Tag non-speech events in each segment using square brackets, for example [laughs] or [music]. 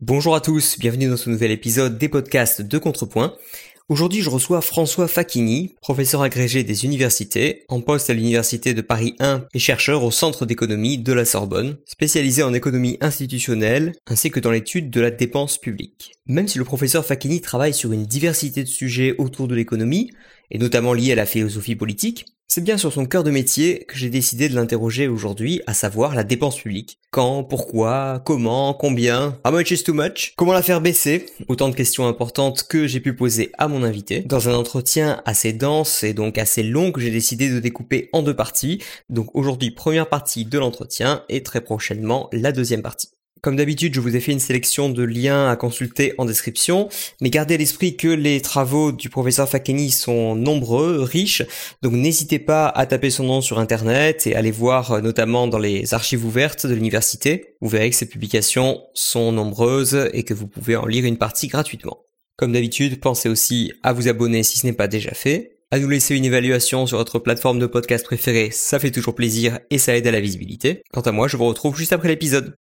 Bonjour à tous, bienvenue dans ce nouvel épisode des podcasts de Contrepoint. Aujourd'hui, je reçois François Facchini, professeur agrégé des universités, en poste à l'université de Paris 1 et chercheur au Centre d'économie de la Sorbonne, spécialisé en économie institutionnelle ainsi que dans l'étude de la dépense publique. Même si le professeur Facchini travaille sur une diversité de sujets autour de l'économie, et notamment liés à la philosophie politique, c'est bien sur son cœur de métier que j'ai décidé de l'interroger aujourd'hui, à savoir la dépense publique. Quand, pourquoi, comment, combien, how much is too much, comment la faire baisser, autant de questions importantes que j'ai pu poser à mon invité, dans un entretien assez dense et donc assez long que j'ai décidé de découper en deux parties. Donc aujourd'hui première partie de l'entretien et très prochainement la deuxième partie. Comme d'habitude, je vous ai fait une sélection de liens à consulter en description, mais gardez à l'esprit que les travaux du professeur Fakeni sont nombreux, riches, donc n'hésitez pas à taper son nom sur internet et aller voir euh, notamment dans les archives ouvertes de l'université. Vous verrez que ces publications sont nombreuses et que vous pouvez en lire une partie gratuitement. Comme d'habitude, pensez aussi à vous abonner si ce n'est pas déjà fait, à nous laisser une évaluation sur votre plateforme de podcast préférée, ça fait toujours plaisir et ça aide à la visibilité. Quant à moi, je vous retrouve juste après l'épisode.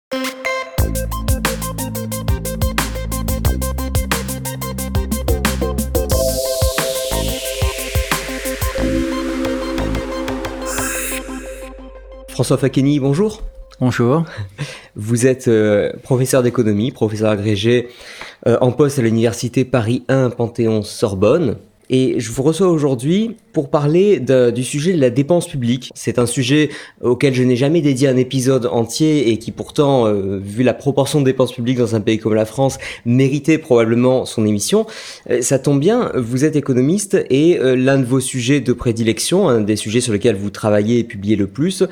François Fakeni, bonjour. Bonjour. Vous êtes euh, professeur d'économie, professeur agrégé euh, en poste à l'université Paris 1 Panthéon-Sorbonne. Et je vous reçois aujourd'hui pour parler du sujet de la dépense publique. C'est un sujet auquel je n'ai jamais dédié un épisode entier et qui pourtant, euh, vu la proportion de dépenses publiques dans un pays comme la France, méritait probablement son émission. Euh, ça tombe bien, vous êtes économiste et euh, l'un de vos sujets de prédilection, un des sujets sur lesquels vous travaillez et publiez le plus,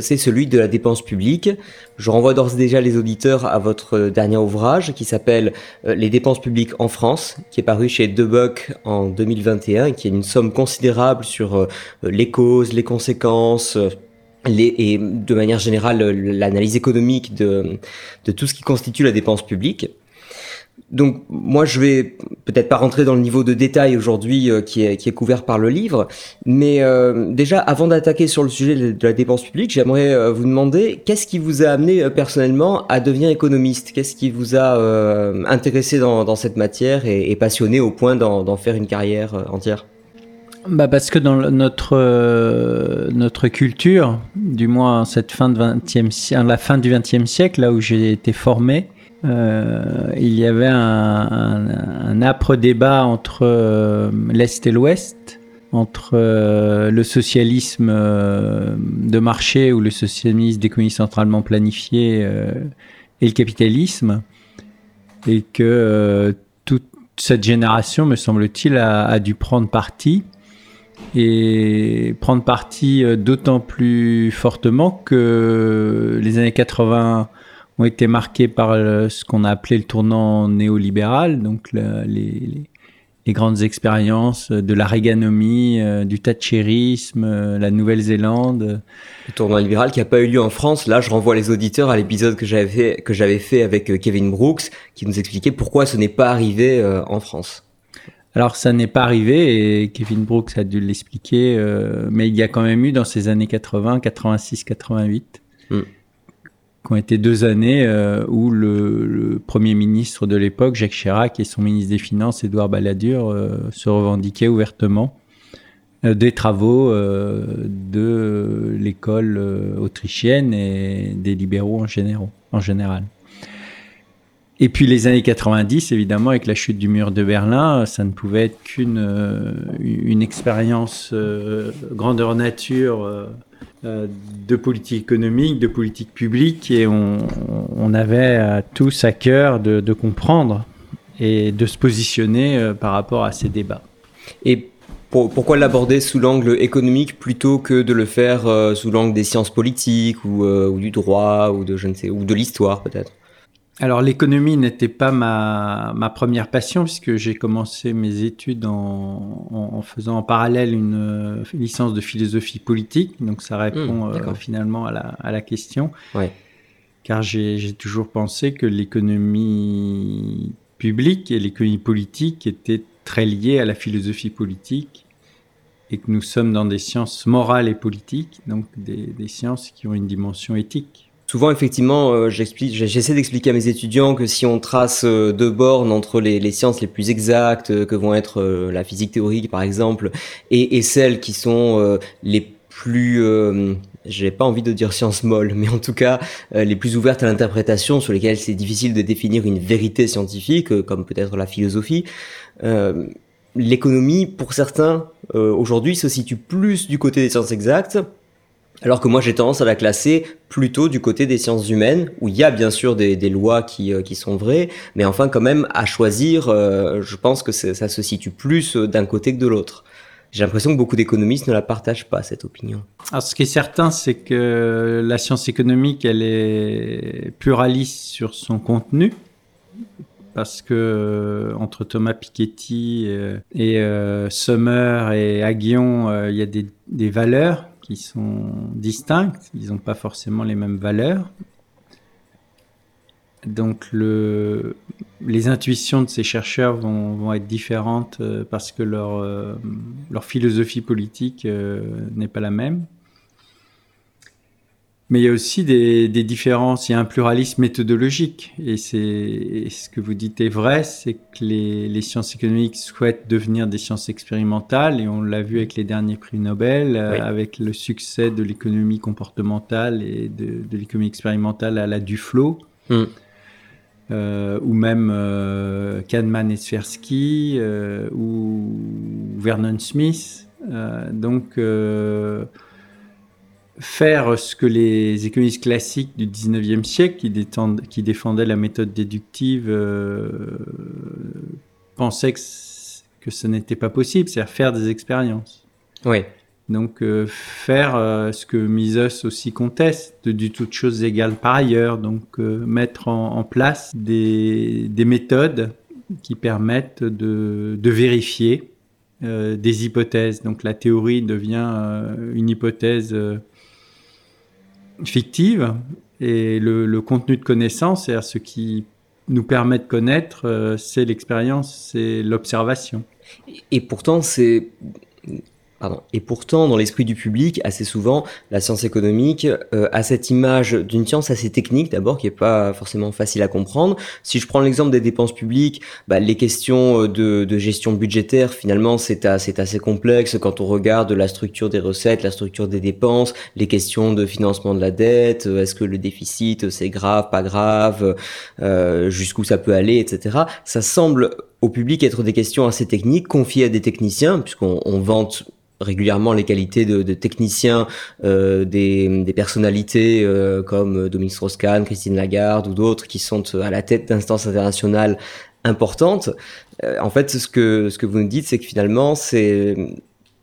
c'est celui de la dépense publique. Je renvoie d'ores et déjà les auditeurs à votre dernier ouvrage qui s'appelle Les dépenses publiques en France, qui est paru chez Debuck en 2021 et qui est une somme considérable sur les causes, les conséquences, les, et de manière générale l'analyse économique de, tout ce qui constitue la dépense publique. Donc moi je vais peut-être pas rentrer dans le niveau de détail aujourd'hui euh, qui, est, couvert par le livre, mais euh, déjà avant d'attaquer sur le sujet de, la dépense publique, j'aimerais euh, vous demander qu'est-ce qui vous a amené personnellement à devenir économiste? Qu'est-ce qui vous a intéressé dans, cette matière et passionné au point d'en faire une carrière entière? Bah parce que dans notre, notre culture, du moins cette fin de 20e, la fin du XXe siècle, là où j'ai été formé, euh, il y avait un, âpre débat entre euh, l'Est et l'Ouest, entre euh, le socialisme de marché ou le socialisme d'économie centralement planifiée et le capitalisme, et que toute cette génération, me semble-t-il, a, dû prendre parti et prendre parti d'autant plus fortement que les années 80 ont été marqués par euh, ce qu'on a appelé le tournant néolibéral, donc les, grandes expériences de la réganomie, euh, du thatcherisme, euh, la Nouvelle-Zélande. Le tournant libéral qui n'a pas eu lieu en France. Là, je renvoie les auditeurs à l'épisode que j'avais fait, fait avec Kevin Brooks, qui nous expliquait pourquoi ce n'est pas arrivé en France. Alors ça n'est pas arrivé et Kevin Brooks a dû l'expliquer, mais il y a quand même eu dans ces années 80, 86, 88 qui ont été deux années euh, où le, Premier ministre de l'époque, Jacques Chirac, et son ministre des Finances, Édouard Balladur, euh, se revendiquaient ouvertement euh, des travaux de l'école autrichienne et des libéraux en, en général. Et puis les années 90, évidemment, avec la chute du mur de Berlin, ça ne pouvait être qu'une une expérience grandeur nature euh, de politique économique, de politique publique, et on, avait euh, tous à cœur de, comprendre et de se positionner euh, par rapport à ces débats. Et pourquoi l'aborder sous l'angle économique plutôt que de le faire sous l'angle des sciences politiques ou, ou, du droit ou de je ne sais ou de l'histoire peut-être? Alors l'économie n'était pas ma, ma, première passion puisque j'ai commencé mes études en, en, faisant en parallèle une, licence de philosophie politique, donc ça répond mmh, euh, finalement à la, à la question. Ouais. Car j'ai toujours pensé que l'économie publique et l'économie politique étaient très liées à la philosophie politique et que nous sommes dans des sciences morales et politiques, donc des, des sciences qui ont une dimension éthique souvent, effectivement, j'essaie d'expliquer à mes étudiants que si on trace deux bornes entre les, sciences les plus exactes, que vont être la physique théorique, par exemple, et, celles qui sont les plus j'ai pas envie de dire sciences molles, mais en tout cas euh, les plus ouvertes à l'interprétation, sur lesquelles c'est difficile de définir une vérité scientifique, euh, comme peut-être la philosophie. Euh, l'économie, pour certains, aujourd'hui, se situe plus du côté des sciences exactes, alors que moi j'ai tendance à la classer plutôt du côté des sciences humaines, où il y a bien sûr des, lois qui, qui, sont vraies, mais enfin quand même à choisir, je pense que ça se situe plus d'un côté que de l'autre. J'ai l'impression que beaucoup d'économistes ne la partagent pas, cette opinion. Alors, ce qui est certain, c'est que la science économique, elle est pluraliste sur son contenu. Parce que euh, entre Thomas Piketty euh, et, euh, Sommer et Aguillon, il y a des valeurs qui sont distinctes. Ils n'ont pas forcément les mêmes valeurs. Donc le, les intuitions de ces chercheurs vont, être différentes euh, parce que leur, euh, philosophie politique euh, n'est pas la même. Mais il y a aussi des, des, différences, il y a un pluralisme méthodologique. Et, c'est, ce que vous dites est vrai, c'est que les, les, sciences économiques souhaitent devenir des sciences expérimentales, et on l'a vu avec les derniers prix Nobel, avec le succès de l'économie comportementale et de, de l'économie expérimentale à la Duflo. Mm. Euh, ou même euh, Kahneman et Tversky, euh, ou Vernon Smith. donc, faire ce que les économistes classiques du 19e siècle, qui, qui défendaient la méthode déductive, pensaient que, que ce n'était pas possible, c'est-à-dire faire des expériences. Oui. Donc euh, faire euh, ce que Mises aussi conteste, de, toutes choses égales par ailleurs, donc euh, mettre en, place des, méthodes qui permettent de, vérifier des hypothèses. Donc la théorie devient une hypothèse fictive et le, contenu de connaissance, c'est-à-dire ce qui nous permet de connaître, c'est l'expérience, c'est l'observation. Et pourtant, c'est et pourtant, dans l'esprit du public, assez souvent, la science économique euh, a cette image d'une science assez technique, d'abord, qui est pas forcément facile à comprendre. Si je prends l'exemple des dépenses publiques, bah, les questions euh, de, gestion budgétaire, finalement, c'est assez complexe quand on regarde la structure des recettes, la structure des dépenses, les questions de financement de la dette, euh, est-ce que le déficit, c'est grave, pas grave, euh, jusqu'où ça peut aller, etc. Ça semble au public être des questions assez techniques, confiées à des techniciens, puisqu'on vante régulièrement les qualités de, de techniciens euh, des, personnalités euh, comme Dominique Strauss-Kahn, Christine Lagarde ou d'autres qui sont à la tête d'instances internationales importantes. Euh, en fait, ce que, vous nous dites, c'est que finalement, c'est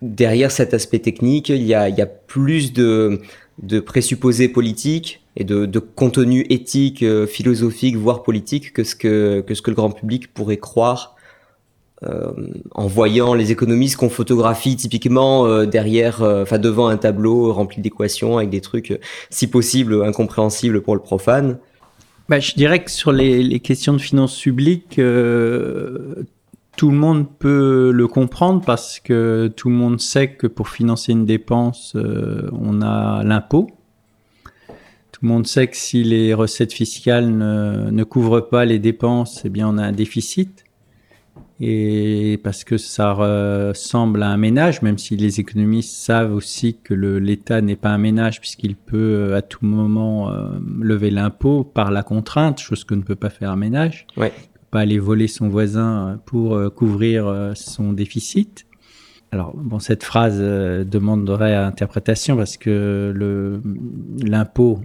derrière cet aspect technique, il y il y a plus de, de présupposés politiques et de, de contenu éthique, euh, philosophique, voire politique que ce que, que ce que le grand public pourrait croire euh, en voyant les économistes qu'on photographie typiquement euh, derrière, enfin devant un tableau rempli d'équations avec des trucs si possible incompréhensibles pour le profane. Bah, je dirais que sur les, questions de finances publiques, tout le monde peut le comprendre parce que tout le monde sait que pour financer une dépense, on a l'impôt. Tout le monde sait que si les recettes fiscales ne, ne couvrent pas les dépenses, eh bien on a un déficit et parce que ça ressemble à un ménage, même si les économistes savent aussi que l'État n'est pas un ménage puisqu'il peut euh, à tout moment euh, lever l'impôt par la contrainte, chose que ne peut pas faire un ménage. Ouais. Pas aller voler son voisin pour euh, couvrir son déficit. Alors bon, cette phrase demanderait à interprétation parce que l'impôt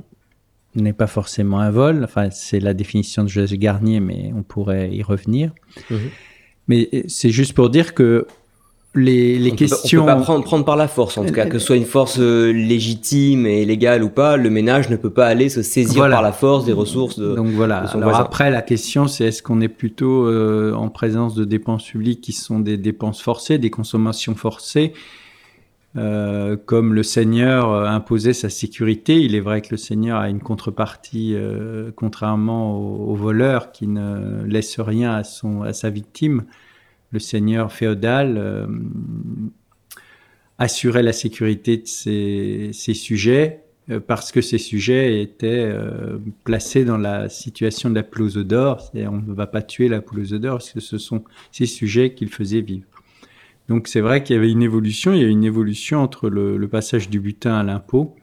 n'est pas forcément un vol. Enfin, c'est la définition de Joseph Garnier, mais on pourrait y revenir. Mmh. Mais c'est juste pour dire que les, les questions. on peut pas prendre, prendre, par la force, en tout cas, que ce soit une force euh, légitime et légale ou pas, le ménage ne peut pas aller se saisir par la force des ressources de. Donc voilà. Alors après, la question, c'est est-ce qu'on est plutôt euh, en présence de dépenses publiques qui sont des dépenses forcées, des consommations forcées euh, comme le Seigneur imposait sa sécurité, il est vrai que le Seigneur a une contrepartie, contrairement au, voleur qui ne laisse rien à, son, à sa victime. Le Seigneur féodal euh, assurait la sécurité de ses, sujets euh, parce que ces sujets étaient placés dans la situation de la poule d'or. On ne va pas tuer la poule d'or parce que ce sont ces sujets qu'ils faisaient vivre. Donc c'est vrai qu'il y avait une évolution, il y a une évolution entre le, passage du butin à l'impôt.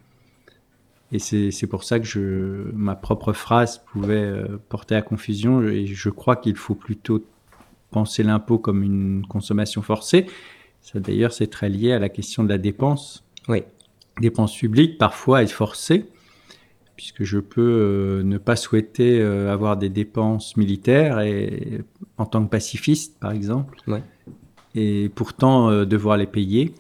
Et c'est pour ça que ma propre phrase pouvait porter à confusion. Et je crois qu'il faut plutôt penser l'impôt comme une consommation forcée. Ça d'ailleurs, c'est très lié à la question de la dépense. Oui. Dépense publique, parfois être forcée, puisque je peux euh, ne pas souhaiter euh, avoir des dépenses militaires et, en tant que pacifiste, par exemple, et pourtant euh, devoir les payer.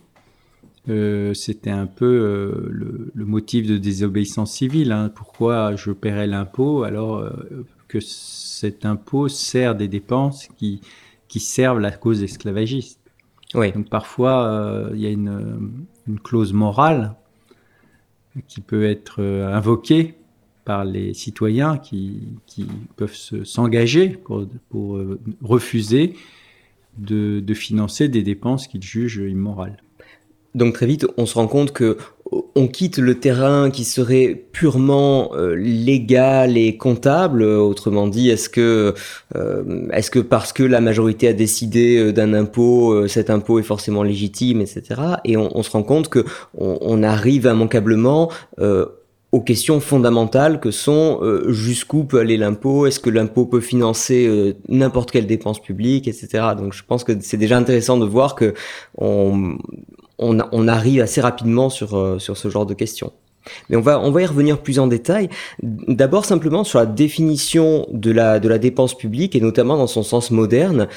C'était un peu le, motif de désobéissance civile. Hein. Pourquoi je paierais l'impôt? Alors que cet impôt sert des dépenses qui, qui servent la cause esclavagiste. Oui. Donc parfois, euh, il y a une, clause morale qui peut être euh, invoquée par les citoyens qui, qui peuvent s'engager pour, pour euh, refuser de, de, financer des dépenses qu'ils jugent immorales. Donc très vite, on se rend compte que on quitte le terrain qui serait purement euh, légal et comptable. Autrement dit, est-ce que, euh, est-ce que parce que la majorité a décidé euh, d'un impôt, cet impôt est forcément légitime, etc. Et on, se rend compte que on, arrive immanquablement aux questions fondamentales que sont jusqu'où peut aller l'impôt, est-ce que l'impôt peut financer n'importe quelle dépense publique, etc. Donc je pense que c'est déjà intéressant de voir que on, on, arrive assez rapidement sur, euh, sur ce genre de questions. Mais on va, on va y revenir plus en détail. D'abord simplement sur la définition de la, de la dépense publique et notamment dans son sens moderne.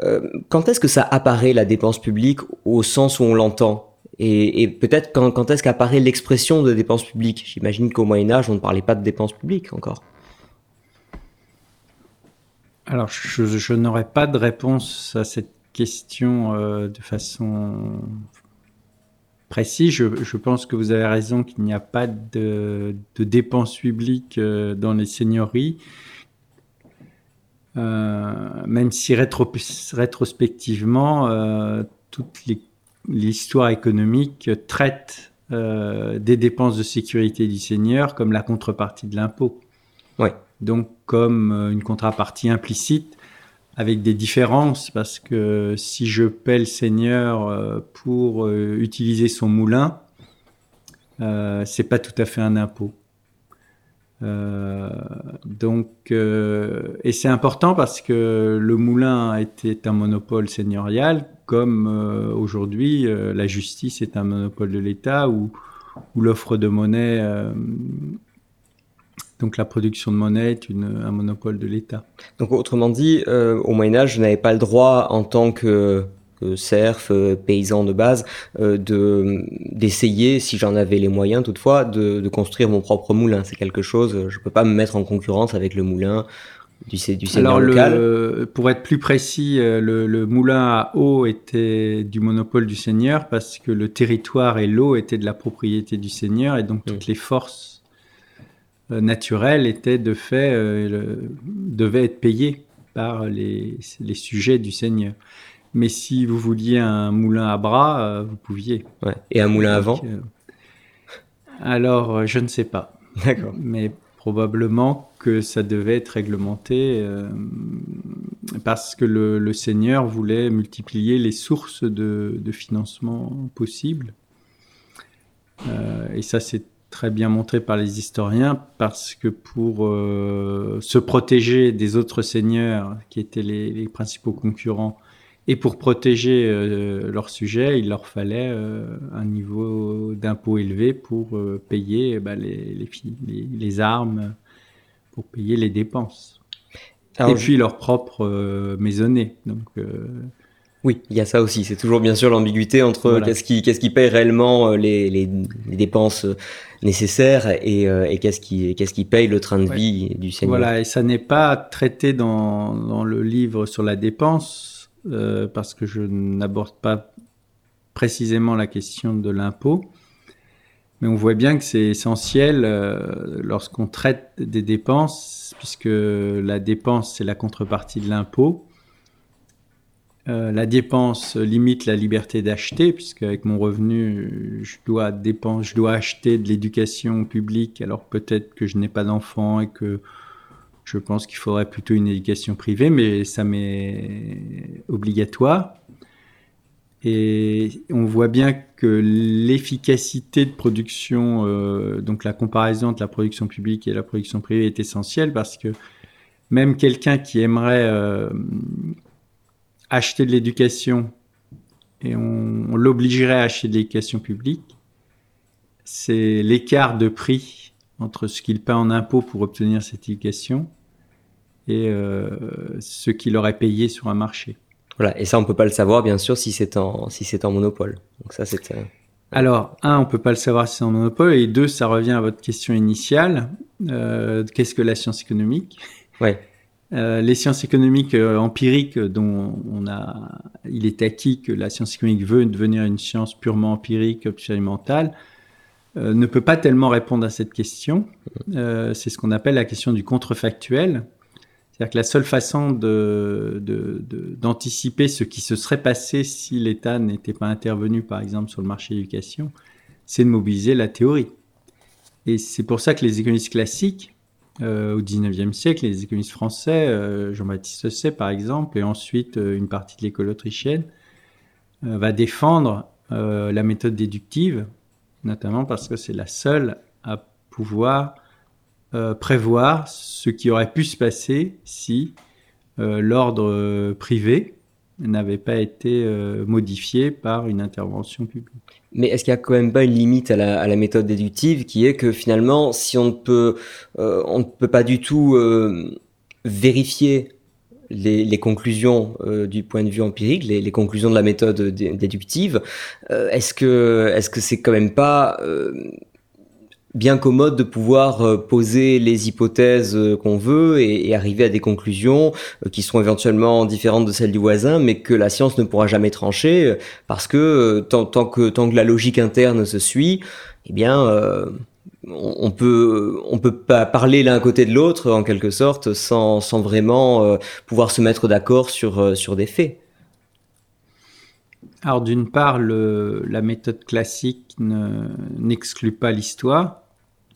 Euh, quand est-ce que ça apparaît la dépense publique au sens où on l'entend? Et, peut-être quand, quand est-ce qu'apparaît l'expression de dépense publique? J'imagine qu'au Moyen Âge, on ne parlait pas de dépense publique encore. Alors, je, je n'aurais pas de réponse à cette question euh, de façon précis. Je, pense que vous avez raison qu'il n'y a pas de, dépenses publiques euh, dans les seigneuries. Euh, même si rétrospectivement, euh, toute l'histoire économique traite des dépenses de sécurité du seigneur comme la contrepartie de l'impôt. Ouais. Donc comme une contrepartie implicite avec des différences parce que si je paie le seigneur euh, pour euh, utiliser son moulin, euh, c'est pas tout à fait un impôt. Euh, donc, et c'est important parce que le moulin était un monopole seigneurial, comme aujourd'hui la justice est un monopole de l'État ou, ou l'offre de monnaie donc la production de monnaie est un monopole de l'État. Donc autrement dit, euh, au Moyen Âge, je n'avais pas le droit en tant que, serf, euh, paysan de base, euh, de d'essayer, si j'en avais les moyens toutefois, de, construire mon propre moulin. C'est quelque chose, je ne peux pas me mettre en concurrence avec le moulin du, du seigneur local. pour être plus précis, le, moulin à eau était du monopole du seigneur parce que le territoire et l'eau étaient de la propriété du seigneur et donc toutes les forces euh, naturel était de fait euh, devait être payé par les, les, sujets du Seigneur. Mais si vous vouliez un moulin à bras, euh, vous pouviez. Et un moulin à vent Alors, je ne sais pas. D'accord. Mais probablement que ça devait être réglementé parce que le, le, Seigneur voulait multiplier les sources de, de financement possibles. et ça, c'est très bien montré par les historiens parce que pour euh, se protéger des autres seigneurs qui étaient les, principaux concurrents et pour protéger euh, leurs sujets, il leur fallait euh, un niveau d'impôt élevé pour payer bah, les, les, les, armes, pour payer les dépenses. et puis leur propre maisonnée. Donc oui, il y a ça aussi. C'est toujours bien sûr l'ambiguïté entre qu'est-ce qui, qu'est-ce qui paye réellement euh, les, les, dépenses euh, nécessaires et, euh, et qu'est-ce qui, qu'est-ce qui paye le train de vie du Seigneur. Voilà, et ça n'est pas traité dans, dans, le livre sur la dépense parce que je n'aborde pas précisément la question de l'impôt. Mais on voit bien que c'est essentiel lorsqu'on traite des dépenses, puisque la dépense, c'est la contrepartie de l'impôt. Euh, la dépense limite la liberté d'acheter, puisque avec mon revenu, je dois, dépenser, je dois acheter de l'éducation publique, alors peut-être que je n'ai pas d'enfant et que je pense qu'il faudrait plutôt une éducation privée, mais ça m'est obligatoire. Et on voit bien que l'efficacité de production, euh, donc la comparaison entre la production publique et la production privée est essentielle parce que même quelqu'un qui aimerait euh, acheter de l'éducation et on, l'obligerait à acheter de l'éducation publique, c'est l'écart de prix entre ce qu'il paie en impôts pour obtenir cette éducation et euh, ce qu'il aurait payé sur un marché. Voilà, et ça on peut pas le savoir bien sûr si c'est en si c'est en monopole. Donc ça c'est. Euh, Alors un, on peut pas le savoir si c'est en monopole, et deux, ça revient à votre question initiale. Euh, Qu'est-ce que la science économique? Ouais. Euh, les sciences économiques euh, empiriques, dont on a, il est acquis que la science économique veut devenir une science purement empirique, expérimentale, euh, ne peut pas tellement répondre à cette question. Euh, c'est ce qu'on appelle la question du contrefactuel. C'est-à-dire que la seule façon d'anticiper ce qui se serait passé si l'État n'était pas intervenu, par exemple, sur le marché de l'éducation, c'est de mobiliser la théorie. Et c'est pour ça que les économistes classiques, euh, au 19e siècle, les économistes français, euh, Jean-Baptiste Say par exemple, et ensuite euh, une partie de l'école autrichienne, euh, va défendre euh, la méthode déductive, notamment parce que c'est la seule à pouvoir euh, prévoir ce qui aurait pu se passer si euh, l'ordre euh, privé n'avait pas été euh, modifié par une intervention publique. Mais est-ce qu'il n'y a quand même pas une limite à la, méthode déductive qui est que finalement, si on ne peut, euh, on ne peut pas du tout euh, vérifier les, conclusions du point de vue empirique, les, conclusions de la méthode déductive, est-ce que est-ce que c'est quand même pas bien commode de pouvoir euh, poser les hypothèses euh, qu'on veut et, arriver à des conclusions euh, qui seront éventuellement différentes de celles du voisin, mais que la science ne pourra jamais trancher parce que tant, que tant que la logique interne se suit, eh bien on peut on peut pas parler l'un côté de l'autre en quelque sorte sans, sans vraiment pouvoir se mettre d'accord sur sur des faits. Alors d'une part, le, la méthode classique n'exclut pas l'histoire.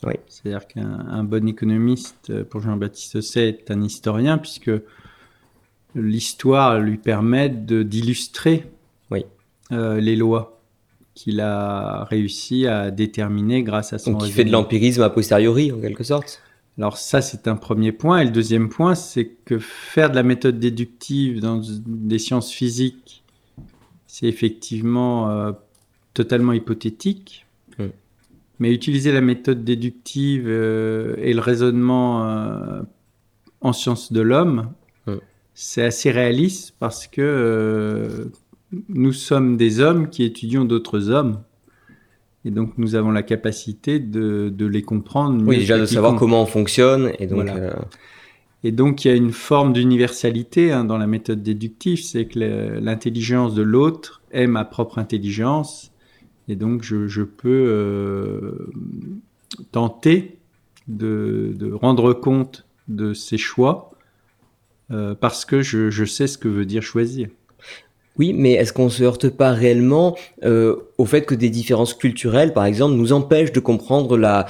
Oui. C'est-à-dire qu'un bon économiste, pour Jean-Baptiste Say, est un historien, puisque l'histoire lui permet d'illustrer oui. euh, les lois qu'il a réussi à déterminer grâce à son Donc il fait de l'empirisme a posteriori, en quelque sorte alors ça, c'est un premier point. Et le deuxième point, c'est que faire de la méthode déductive dans des sciences physiques, c'est effectivement euh, totalement hypothétique. Mais utiliser la méthode déductive euh, et le raisonnement euh, en sciences de l'homme, mm. c'est assez réaliste parce que euh, nous sommes des hommes qui étudions d'autres hommes. Et donc nous avons la capacité de, de les comprendre. Oui, déjà de savoir comment on fonctionne. Et donc, voilà. et donc il y a une forme d'universalité hein, dans la méthode déductive, c'est que l'intelligence de l'autre est ma propre intelligence. Et donc je, peux euh, tenter de, rendre compte de ses choix euh, parce que je, sais ce que veut dire choisir. Oui, mais est-ce qu'on se heurte pas réellement euh, au fait que des différences culturelles, par exemple, nous empêchent de comprendre la,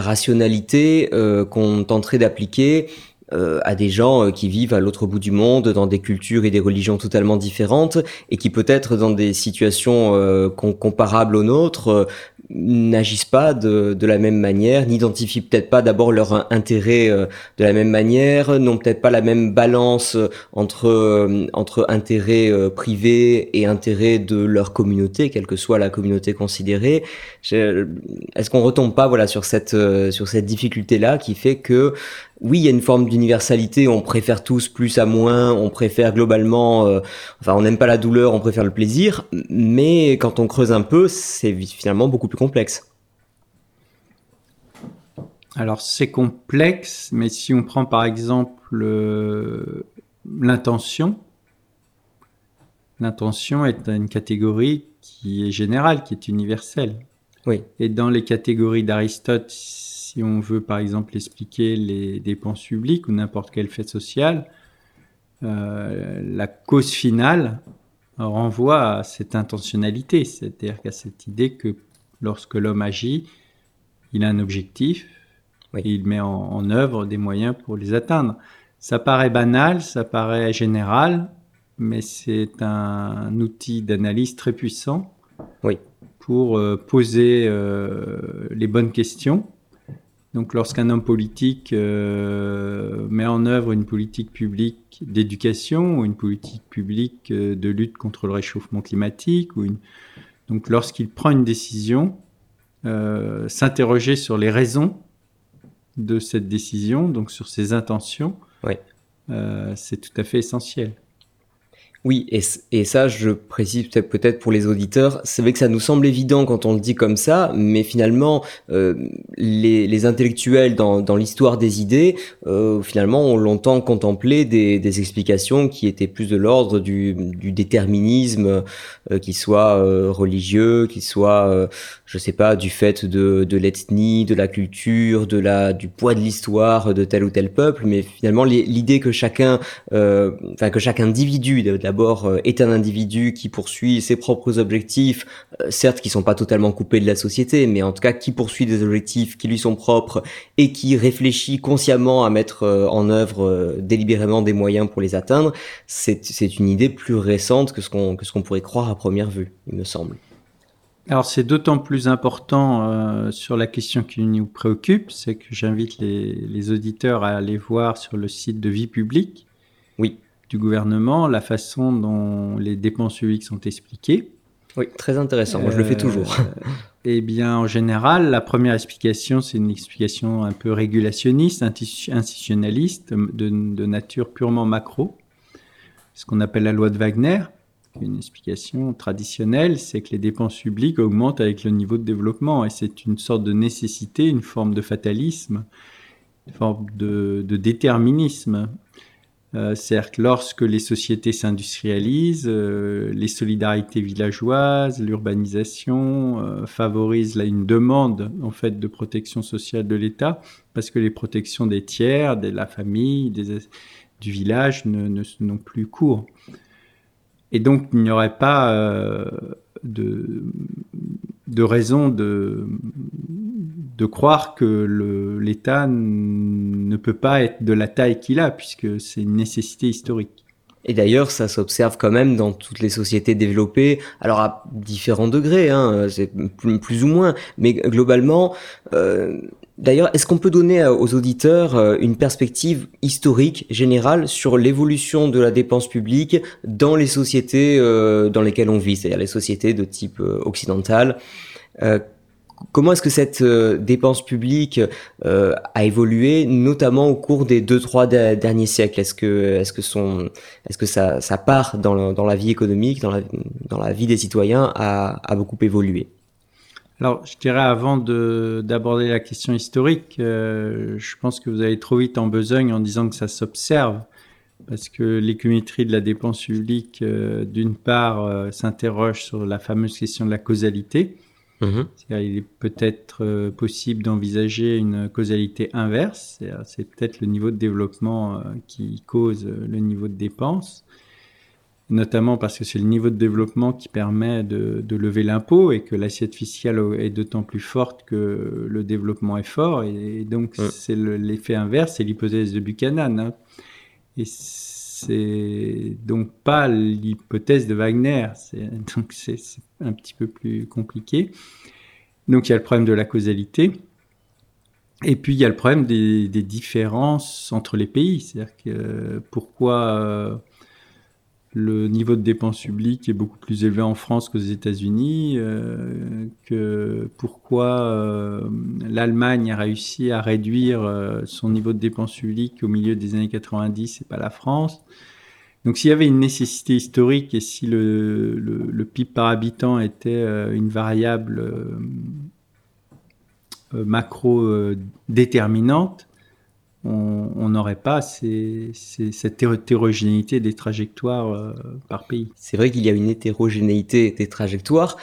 rationalité qu'on tenterait d'appliquer euh, à des gens euh, qui vivent à l'autre bout du monde, dans des cultures et des religions totalement différentes, et qui peut-être dans des situations euh, com comparables aux nôtres euh, n'agissent pas de, de, la même manière, n'identifient peut-être pas d'abord leur intérêt euh, de la même manière, n'ont peut-être pas la même balance entre entre intérêt privé et intérêt de leur communauté, quelle que soit la communauté considérée. Est-ce qu'on retombe pas voilà sur cette sur cette difficulté là qui fait que oui, il y a une forme d'universalité, on préfère tous plus à moins, on préfère globalement, euh, enfin on n'aime pas la douleur, on préfère le plaisir, mais quand on creuse un peu, c'est finalement beaucoup plus complexe. Alors c'est complexe, mais si on prend par exemple euh, l'intention, l'intention est une catégorie qui est générale, qui est universelle. Oui. Et dans les catégories d'Aristote, si on veut par exemple expliquer les dépenses publiques ou n'importe quel fait social, la cause finale renvoie à cette intentionnalité, c'est-à-dire qu'à cette idée que lorsque l'homme agit, il a un objectif et il met en, œuvre des moyens pour les atteindre. Ça paraît banal, ça paraît général, mais c'est un, outil d'analyse très puissant oui. pour euh, poser euh, les bonnes questions. Donc lorsqu'un homme politique euh, met en œuvre une politique publique d'éducation ou une politique publique de lutte contre le réchauffement climatique, ou une... donc lorsqu'il prend une décision, s'interroger sur les raisons de cette décision, donc sur ses intentions, euh, c'est tout à fait essentiel. Oui, et, ça, je précise peut-être pour les auditeurs, c'est vrai que ça nous semble évident quand on le dit comme ça, mais finalement, euh, les, les, intellectuels dans, dans l'histoire des idées, euh, finalement, ont longtemps contemplé des, des, explications qui étaient plus de l'ordre du, du, déterminisme, euh, qui soit euh, religieux, qui soit, euh, je sais pas, du fait de, de l'ethnie, de la culture, de la, du poids de l'histoire de tel ou tel peuple, mais finalement, l'idée que chacun, enfin que chaque individu, d'abord euh, est un individu qui poursuit ses propres objectifs, euh, certes qui sont pas totalement coupés de la société, mais en tout cas qui poursuit des objectifs qui lui sont propres et qui réfléchit consciemment à mettre euh, en œuvre délibérément des moyens pour les atteindre, c'est une idée plus récente que ce qu'on que ce qu'on pourrait croire à première vue, il me semble. Alors c'est d'autant plus important sur la question qui nous préoccupe, c'est que j'invite les, les, auditeurs à aller voir sur le site de Vie publique. Oui du gouvernement, la façon dont les dépenses publiques sont expliquées. Oui, très intéressant. Moi, je le fais toujours. Euh, [laughs] eh bien, en général, la première explication, c'est une explication un peu régulationniste, institutionnaliste, de, de nature purement macro. Ce qu'on appelle la loi de Wagner. Une explication traditionnelle, c'est que les dépenses publiques augmentent avec le niveau de développement et c'est une sorte de nécessité, une forme de fatalisme, une forme de, de déterminisme. Euh, lorsque les sociétés s'industrialisent, euh, les solidarités villageoises, l'urbanisation euh, favorisent une demande en fait de protection sociale de l'État parce que les protections des tiers, de la famille, du village ne, ne n'ont plus cours. Et donc il n'y aurait pas de, de raison de, croire que l'État ne peut pas être de la taille qu'il a, puisque c'est une nécessité historique. Et d'ailleurs, ça s'observe quand même dans toutes les sociétés développées, alors à différents degrés, hein, c'est plus, ou moins, mais globalement, euh, d'ailleurs, est-ce qu'on peut donner aux auditeurs euh, une perspective historique générale sur l'évolution de la dépense publique dans les sociétés euh, dans lesquelles on vit, c'est-à-dire les sociétés de type occidental Comment est-ce que cette euh, dépense publique euh, a évolué, notamment au cours des deux trois derniers siècles? Est-ce que est-ce que son est-ce que ça, ça part dans, dans la vie économique, dans la, dans la vie des citoyens a, beaucoup évolué? Alors, je dirais avant d'aborder la question historique, euh, je pense que vous allez trop vite en besogne en disant que ça s'observe, parce que l'économétrie de la dépense publique, d'une part, s'interroge sur la fameuse question de la causalité, Mhm. Il est peut-être euh, possible d'envisager une causalité inverse, c'est peut-être le niveau de développement euh, qui cause euh, le niveau de dépense, notamment parce que c'est le niveau de développement qui permet de, lever l'impôt et que l'assiette fiscale est d'autant plus forte que le développement est fort, et, donc c'est l'effet inverse, c'est l'hypothèse de Buchanan. Hein. Et c'est donc pas l'hypothèse de Wagner, [laughs] donc c'est un petit peu plus compliqué. Donc il y a le problème de la causalité, et puis il y a le problème des, différences entre les pays, c'est-à-dire que pourquoi euh, le niveau de dépenses publiques est beaucoup plus élevé en France qu'aux États-Unis, euh, que pourquoi euh, l'Allemagne a réussi à réduire euh, son niveau de dépenses publiques au milieu des années 90 et pas la France. Donc s'il y avait une nécessité historique et si le, le, PIB par habitant était une variable macro déterminante, on n'aurait pas cette hétérogénéité des trajectoires euh, par pays. C'est vrai qu'il y a une hétérogénéité des trajectoires,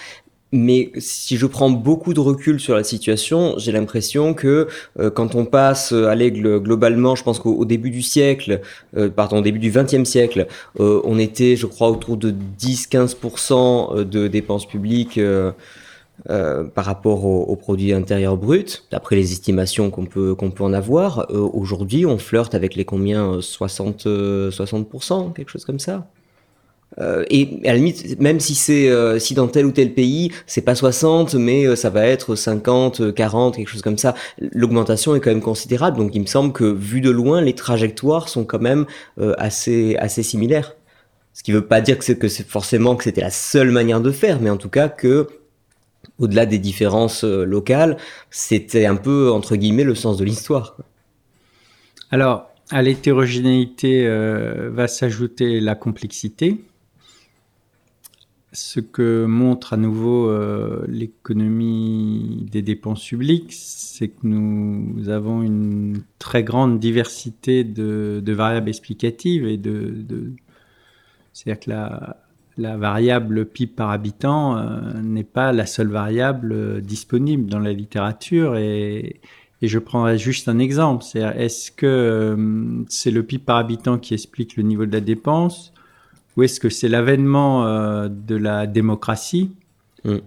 Mais si je prends beaucoup de recul sur la situation, j'ai l'impression que euh, quand on passe à l'aigle globalement, je pense qu'au début du siècle, euh, pardon, au début du XXe siècle, on était, je crois, autour de 10-15% de dépenses publiques par rapport au, produit intérieur brut, d'après les estimations qu'on peut peut en avoir. Aujourd'hui, on flirte avec les combien 60 60%, quelque chose comme ça. Euh, et à la limite, même si c'est euh, si dans tel ou tel pays, c'est pas 60, mais euh, ça va être 50, 40, quelque chose comme ça. L'augmentation est quand même considérable, donc il me semble que vu de loin, les trajectoires sont quand même assez assez similaires. Ce qui veut pas dire que c'est forcément que c'était la seule manière de faire, mais en tout cas que au-delà des différences locales, c'était un peu entre guillemets le sens de l'histoire. Alors, à l'hétérogénéité va s'ajouter la complexité ce que montre à nouveau euh, l'économie des dépenses publiques, c'est que nous avons une très grande diversité de, variables explicatives et de, c'est-à-dire que la, variable PIB par habitant euh, n'est pas la seule variable euh, disponible dans la littérature et, et je prendrai juste un exemple, c'est est-ce que c'est le PIB par habitant qui explique le niveau de la dépense ou est-ce que c'est l'avènement euh, de la démocratie mm.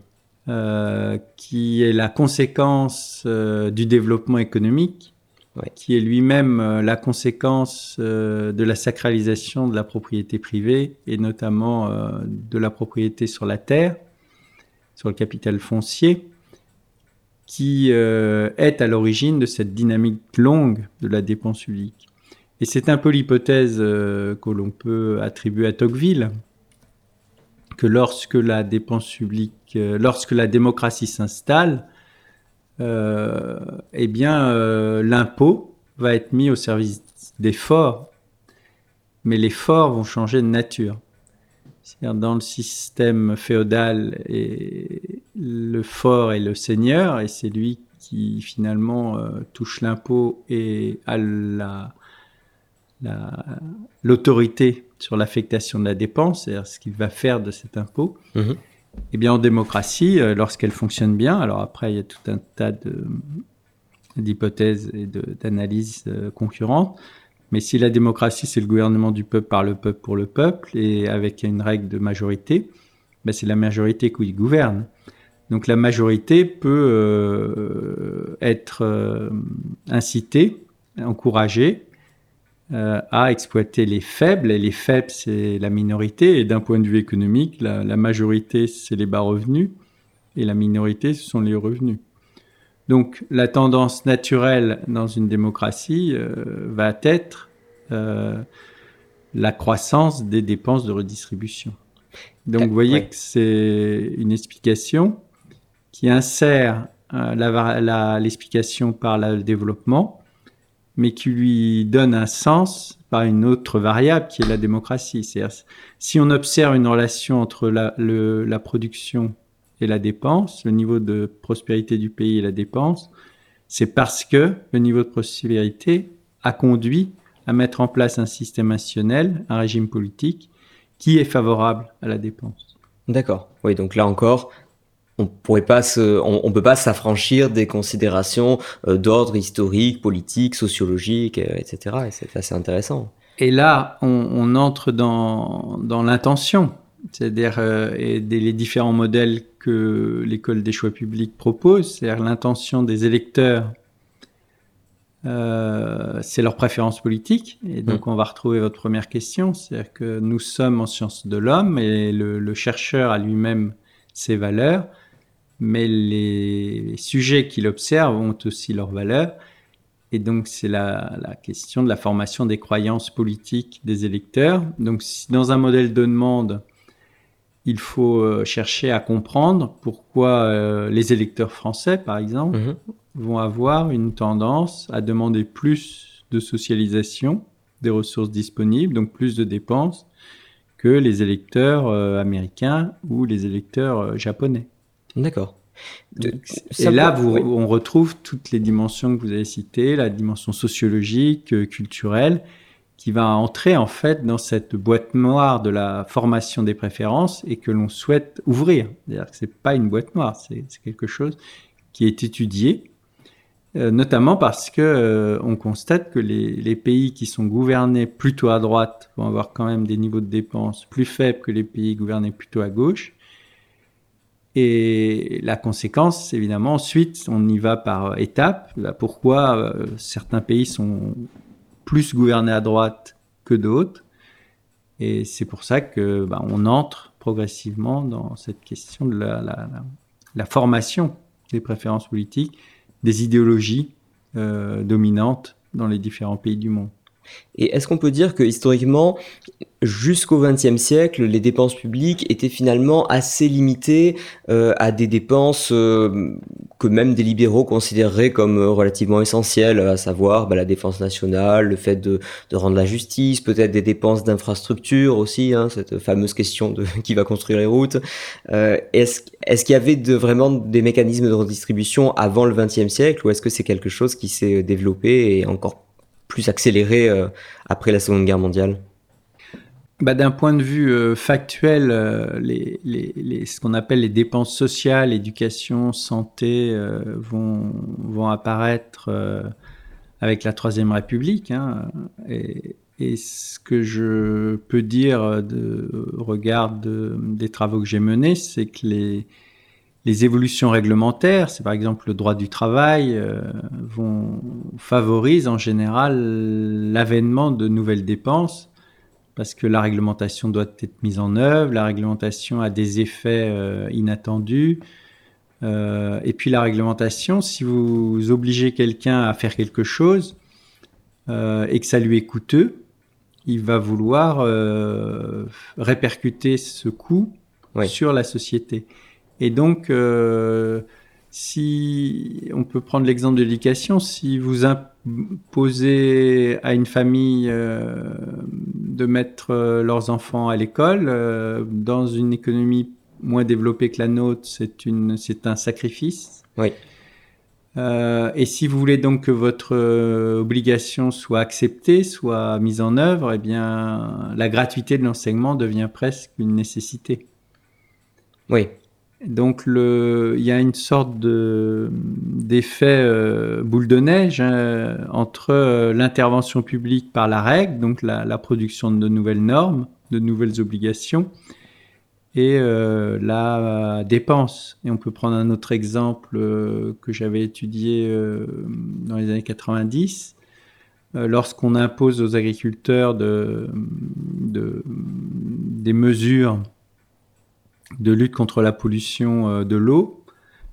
euh, qui est la conséquence euh, du développement économique, qui est lui-même la conséquence de la sacralisation de la propriété privée et notamment de la propriété sur la terre, sur le capital foncier, qui est à l'origine de cette dynamique longue de la dépense publique. Et c'est un peu l'hypothèse euh, que l'on peut attribuer à Tocqueville, que lorsque la dépense publique, euh, lorsque la démocratie s'installe, euh, eh bien, l'impôt va être mis au service des forts, mais les forts vont changer de nature. C'est-à-dire dans le système féodal, et le fort est le seigneur, et c'est lui qui finalement touche l'impôt et a la, l'autorité sur l'affectation de la dépense, c'est-à-dire ce qu'il va faire de cet impôt. Mhm. Eh bien, en démocratie, euh, lorsqu'elle fonctionne bien, alors après, il y a tout un tas d'hypothèses et d'analyses euh, concurrentes, mais si la démocratie, c'est le gouvernement du peuple par le peuple pour le peuple, et avec une règle de majorité, ben c'est la majorité qui gouverne. Donc la majorité peut euh, être incitée, encouragée euh, à exploiter les faibles. Et les faibles, c'est la minorité. Et d'un point de vue économique, la, majorité, c'est les bas revenus. Et la minorité, ce sont les revenus. Donc la tendance naturelle dans une démocratie euh, va être euh, la croissance des dépenses de redistribution. Donc vous voyez que c'est une explication qui insère l'explication par le développement mais qui lui donne un sens par une autre variable qui est la démocratie. Si on observe une relation entre la, la production et la dépense, le niveau de prospérité du pays et la dépense, c'est parce que le niveau de prospérité a conduit à mettre en place un système institutionnel, un régime politique qui est favorable à la dépense. D'accord. Oui, donc là encore, on pourrait pas se, on, peut pas s'affranchir des considérations euh, d'ordre historique, politique, sociologique, euh, etc. Et c'est assez intéressant. Et là, on, entre dans, dans l'intention, c'est-à-dire euh, les différents modèles que l'école des choix publics propose, c'est-à-dire l'intention des électeurs. c'est leur préférence politique. Et donc, mmh. on va retrouver votre première question. C'est-à-dire que nous sommes en sciences de l'homme et le, le chercheur a lui-même ses valeurs mais les sujets qu'il observe ont aussi leur valeur. Et donc, c'est la, question de la formation des croyances politiques des électeurs. Donc, dans un modèle de demande, il faut euh, chercher à comprendre pourquoi euh, les électeurs français, par exemple, mhm. vont avoir une tendance à demander plus de socialisation des ressources disponibles, donc plus de dépenses, que les électeurs euh, américains ou les électeurs japonais. D'accord. Et là, vous, on retrouve toutes les dimensions que vous avez citées, la dimension sociologique, euh, culturelle, qui va entrer en fait dans cette boîte noire de la formation des préférences et que l'on souhaite ouvrir. C'est-à-dire que c'est pas une boîte noire, c'est quelque chose qui est étudié, euh, notamment parce que euh, on constate que les, les, pays qui sont gouvernés plutôt à droite vont avoir quand même des niveaux de dépenses plus faibles que les pays gouvernés plutôt à gauche. Et la conséquence, évidemment, ensuite, on y va par étapes. Bah, pourquoi euh, certains pays sont plus gouvernés à droite que d'autres Et c'est pour ça que bah, on entre progressivement dans cette question de la, formation des préférences politiques, des idéologies euh, dominantes dans les différents pays du monde. Et est-ce qu'on peut dire que historiquement, jusqu'au XXe siècle, les dépenses publiques étaient finalement assez limitées euh, à des dépenses euh, que même des libéraux considéreraient comme euh, relativement essentielles, à savoir bah, la défense nationale, le fait de, rendre la justice, peut-être des dépenses d'infrastructure aussi, hein, cette fameuse question de [laughs] qui va construire les routes. Est-ce qu'il y avait vraiment des mécanismes de redistribution avant le XXe siècle ou est-ce que c'est quelque chose qui s'est développé et encore plus accéléré euh, après la Seconde Guerre mondiale bah, D'un point de vue euh, factuel, euh, ce qu'on appelle les dépenses sociales, éducation, santé, vont, apparaître avec la Troisième République. Hein, et, ce que je peux dire de regard de, des travaux que j'ai menés, c'est que les, les évolutions réglementaires, c'est par exemple le droit du travail, euh, vont favorisent en général l'avènement de nouvelles dépenses parce que la réglementation doit être mise en œuvre, la réglementation a des effets euh, inattendus. Euh, et puis la réglementation, si vous obligez quelqu'un à faire quelque chose et que ça lui est coûteux, il va vouloir répercuter ce coût Oui. sur la société. Et donc, euh, si on peut prendre l'exemple de l'éducation, si vous imposez à une famille euh, de mettre euh, leurs enfants à l'école, euh, dans une économie moins développée que la nôtre, c'est une, c'est un sacrifice. Oui. Euh, et si vous voulez donc que votre euh, obligation soit acceptée, soit mise en œuvre, eh bien, la gratuité de l'enseignement devient presque une nécessité. Oui. Donc il y a une sorte de d'effet euh, boule de neige hein, entre euh, l'intervention publique par la règle, donc la, production de nouvelles normes, de nouvelles obligations, et euh, la dépense. Et on peut prendre un autre exemple euh, que j'avais étudié euh, dans les années 90. Lorsqu'on impose aux agriculteurs de, de, des mesures de lutte contre la pollution euh, de l'eau.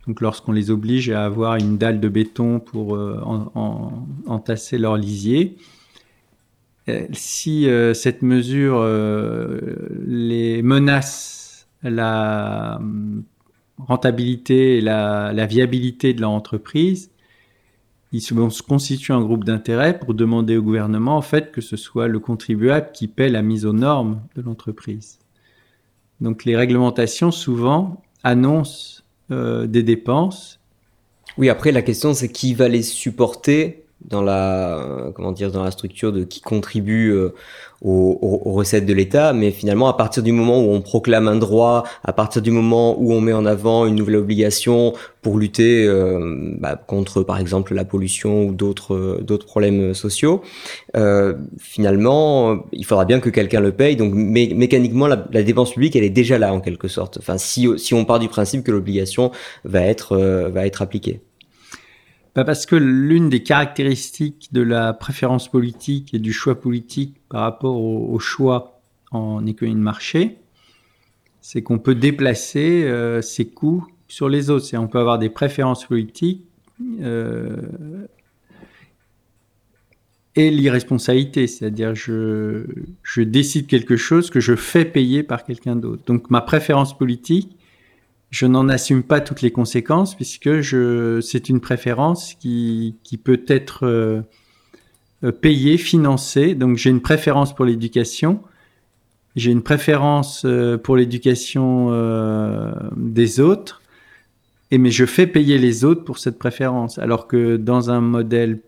Donc lorsqu'on les oblige à avoir une dalle de béton pour euh, en, en, entasser leur lisier, euh, si cette mesure les menace la rentabilité et la, viabilité de leur entreprise, ils vont se constituer un groupe d'intérêt pour demander au gouvernement en fait que ce soit le contribuable qui paie la mise aux normes de l'entreprise. Donc les réglementations souvent annoncent euh, des dépenses. Oui, après la question c'est qui va les supporter dans la comment dire dans la structure de qui contribue euh, aux, recettes de l'État, mais finalement à partir du moment où on proclame un droit, à partir du moment où on met en avant une nouvelle obligation pour lutter euh, bah, contre par exemple la pollution ou d'autres d'autres problèmes sociaux, euh, finalement il faudra bien que quelqu'un le paye. Donc mé mécaniquement la, la, dépense publique elle est déjà là en quelque sorte. Enfin si si on part du principe que l'obligation va être euh, va être appliquée. Bah parce que l'une des caractéristiques de la préférence politique et du choix politique par rapport au, choix en économie de marché, c'est qu'on peut déplacer euh, ses coûts sur les autres. On peut avoir des préférences politiques euh, et l'irresponsabilité, c'est-à-dire je, je décide quelque chose que je fais payer par quelqu'un d'autre. Donc ma préférence politique, je n'en assume pas toutes les conséquences puisque je, c'est une préférence qui, qui peut être euh, payée, financée. Donc j'ai une préférence pour l'éducation, j'ai une préférence euh, pour l'éducation euh, des autres, et mais je fais payer les autres pour cette préférence. Alors que dans un modèle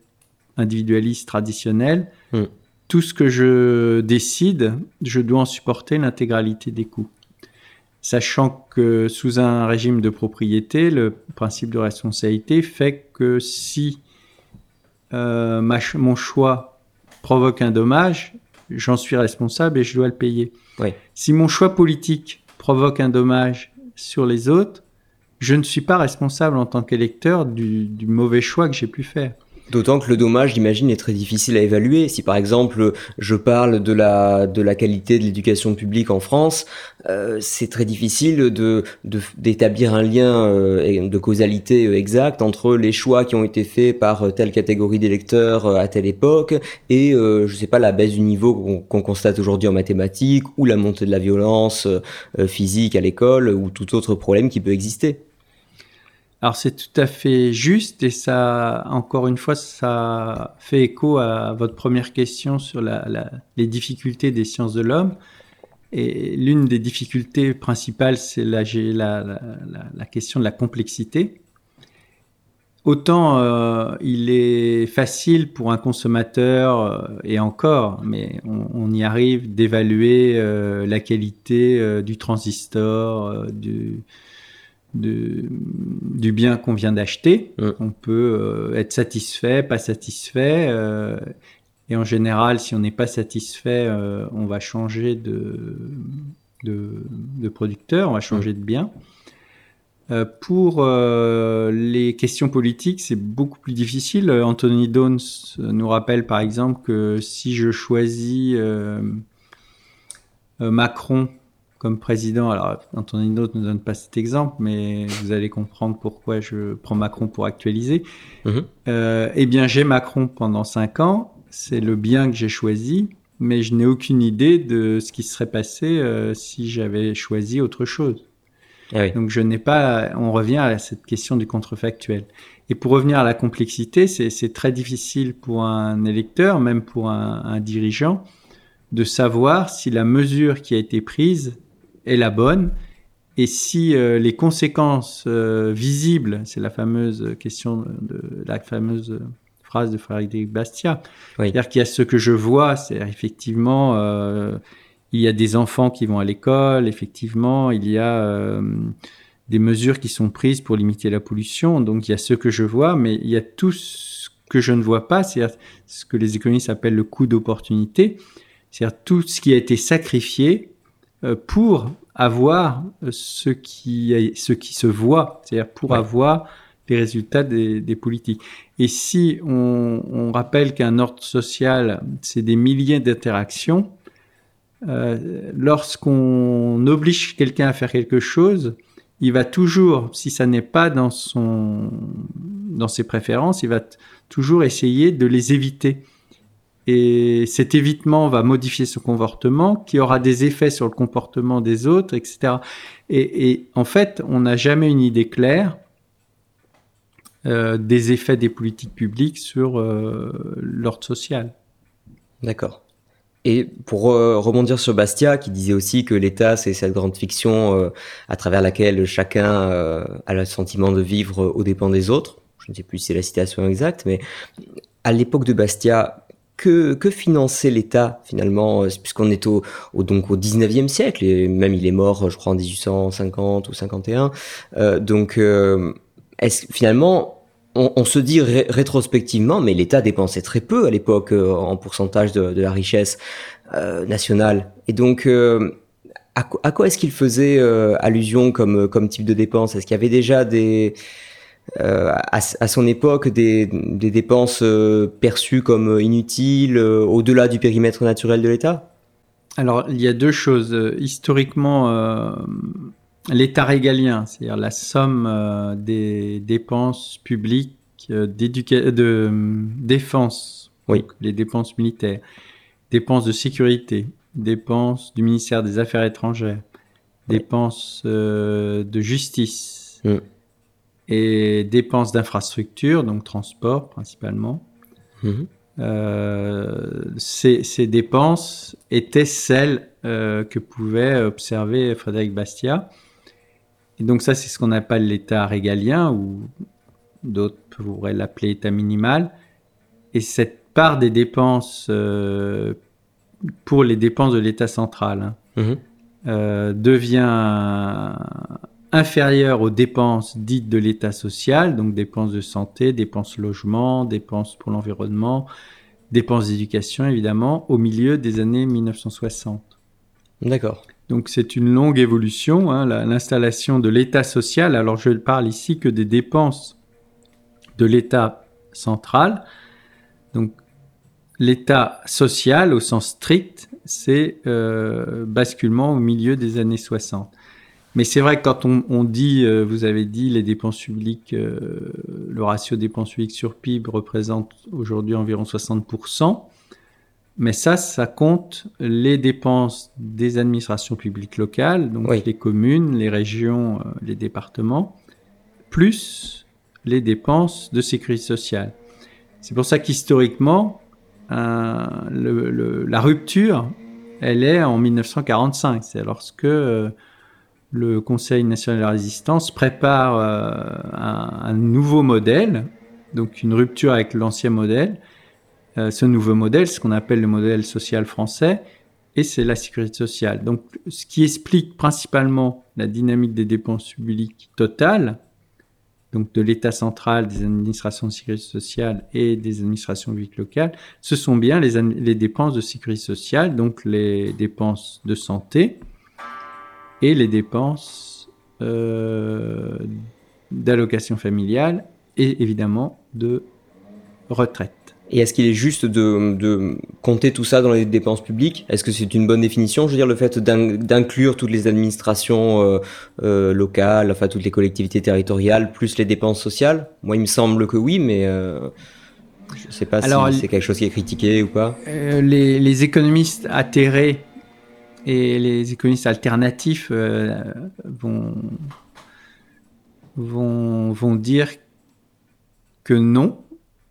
individualiste traditionnel, mm. tout ce que je décide, je dois en supporter l'intégralité des coûts. Sachant que sous un régime de propriété, le principe de responsabilité fait que si euh, mon choix provoque un dommage, j'en suis responsable et je dois le payer. Si mon choix politique provoque un dommage sur les autres, je ne suis pas responsable en tant qu'électeur du mauvais choix que j'ai pu faire. D'autant que le dommage, j'imagine, est très difficile à évaluer. Si par exemple je parle de la, de la qualité de l'éducation publique en France, euh, c'est très difficile de, d'établir un lien euh, de causalité euh, exact entre les choix qui ont été faits par telle catégorie d'électeurs à telle époque et, je sais pas, la baisse du niveau qu'on, constate aujourd'hui en mathématiques ou la montée de la violence physique à l'école ou tout autre problème qui peut exister. Alors c'est tout à fait juste et ça, encore une fois, ça fait écho à votre première question sur les difficultés des sciences de l'homme. Et l'une des difficultés principales, c'est la, la, question de la complexité. Autant euh, il est facile pour un consommateur, euh, et encore, mais on, y arrive, d'évaluer euh, la qualité du transistor, du, du bien qu'on vient d'acheter. On peut euh, être satisfait, pas satisfait. Euh, et en général, si on n'est pas satisfait, euh, on va changer de, de, producteur, on va changer de bien. pour les questions politiques, c'est beaucoup plus difficile. Anthony Downs nous rappelle par exemple que si je choisis Macron comme président, alors Anthony Note ne donne pas cet exemple, mais vous allez comprendre pourquoi je prends Macron pour actualiser. Mhm. Euh, eh bien, j'ai Macron pendant cinq ans, c'est le bien que j'ai choisi, mais je n'ai aucune idée de ce qui serait passé euh, si j'avais choisi autre chose. Ah Donc, je n'ai pas. On revient à cette question du contrefactuel. Et pour revenir à la complexité, c'est très difficile pour un électeur, même pour un, un dirigeant, de savoir si la mesure qui a été prise est la bonne. Et si euh, les conséquences euh, visibles, c'est la fameuse question de, la fameuse phrase de Frédéric Bastia, c'est-à-dire qu'il y a ce que je vois, c'est effectivement euh, il y a des enfants qui vont à l'école, effectivement il y a des mesures qui sont prises pour limiter la pollution, donc il y a ce que je vois, mais il y a tout ce que je ne vois pas, c'est ce que les économistes appellent le coût d'opportunité, c'est-à-dire tout ce qui a été sacrifié pour avoir ce qui, ce qui se voit, c'est-à-dire pour avoir les résultats des, politiques. Et si on, rappelle qu'un ordre social, c'est des milliers d'interactions, euh, lorsqu'on oblige quelqu'un à faire quelque chose, il va toujours, si ça n'est pas dans son, dans ses préférences, il va toujours essayer de les éviter. Et cet évitement va modifier son comportement, qui aura des effets sur le comportement des autres, etc. Et, en fait, on n'a jamais une idée claire euh, des effets des politiques publiques sur euh, l'ordre social. D'accord. Et pour euh, rebondir sur Bastia, qui disait aussi que l'État, c'est cette grande fiction à travers laquelle chacun a le sentiment de vivre aux dépens des autres. Je ne sais plus si c'est la citation exacte, mais à l'époque de Bastia, que, que finançait l'État finalement, euh, puisqu'on est au, au, donc au 19e siècle, et même il est mort, je crois, en 1850 ou 51. Euh, donc, euh, est-ce finalement, on, se dit rétrospectivement, mais l'État dépensait très peu à l'époque euh, en pourcentage de, de la richesse nationale. Et donc, à, à, quoi est-ce qu'il faisait allusion comme, comme type de dépenses Est-ce qu'il y avait déjà des euh, à, son époque des, dépenses euh, perçues comme inutiles euh, au-delà du périmètre naturel de l'État? Alors, il y a deux choses. Historiquement, l'État régalien, c'est-à-dire la somme des dépenses publiques de défense, oui. les dépenses militaires, dépenses de sécurité, dépenses du ministère des Affaires étrangères, dépenses de justice. Mm et dépenses d'infrastructure, donc transport principalement. Mhm. Euh, ces, ces, dépenses étaient celles euh, que pouvait observer Frédéric Bastia. Et donc ça, c'est ce qu'on appelle l'état régalien, ou d'autres pourraient l'appeler état minimal. Et cette part des dépenses pour les dépenses de l'État central hein, mhm. devient inférieure aux dépenses dites de l'État social, donc dépenses de santé, dépenses logement, dépenses pour l'environnement, dépenses d'éducation évidemment, au milieu des années 1960. D'accord. Donc c'est une longue évolution, hein, l'installation de l'État social. Alors je ne parle ici que des dépenses de l'État central. Donc l'État social au sens strict, c'est euh, basculement au milieu des années 60. Mais c'est vrai que quand on, dit, euh, vous avez dit, les dépenses publiques, euh, le ratio dépenses publiques sur PIB représente aujourd'hui environ 60%. Mais ça, ça compte les dépenses des administrations publiques locales, donc les communes, les régions, euh, les départements, plus les dépenses de sécurité sociale. C'est pour ça qu'historiquement, la rupture, elle est en 1945. C'est lorsque le Conseil national de la résistance prépare euh, un, nouveau modèle, donc une rupture avec l'ancien modèle. Euh, ce nouveau modèle, ce qu'on appelle le modèle social français, et c'est la sécurité sociale. Donc, ce qui explique principalement la dynamique des dépenses publiques totales, donc de l'État central, des administrations de sécurité sociale et des administrations publiques locales, ce sont bien les, les dépenses de sécurité sociale, donc les dépenses de santé, et les dépenses euh, d'allocation familiale et évidemment de retraite. Et est-ce qu'il est juste de, compter tout ça dans les dépenses publiques? Est-ce que c'est une bonne définition? Je veux dire, le fait d'inclure toutes les administrations euh, euh, locales, enfin toutes les collectivités territoriales, plus les dépenses sociales? Moi, il me semble que oui, mais je ne sais pas si c'est quelque chose qui est critiqué ou pas. les, les, économistes atterrés et les économistes alternatifs euh, vont, vont, vont dire que non.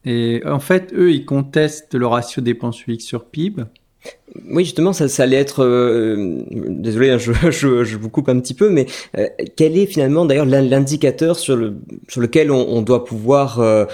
Et en fait, eux, ils contestent le ratio dépenses publiques sur PIB. Oui, justement, ça, ça allait être. Euh, désolé, hein, je, [laughs] je, je, vous coupe un petit peu, mais euh, quel est finalement d'ailleurs l'indicateur sur, le, sur lequel on, on doit pouvoir euh,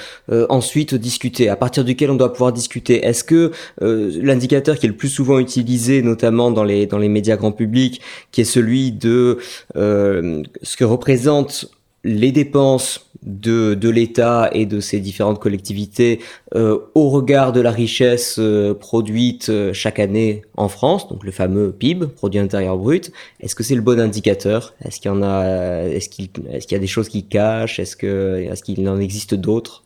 ensuite discuter, à partir duquel on doit pouvoir discuter? Est-ce que l'indicateur qui est le plus souvent utilisé, notamment dans les, dans les médias grand public, qui est celui de ce que représente les dépenses de, de l'État et de ses différentes collectivités euh, au regard de la richesse euh, produite euh, chaque année en France, donc le fameux PIB, produit intérieur brut. Est-ce que c'est le bon indicateur? Est-ce qu'il y en a Est-ce qu'il est-ce qu'il y a des choses qui cachent? Est-ce que est-ce qu'il en existe d'autres?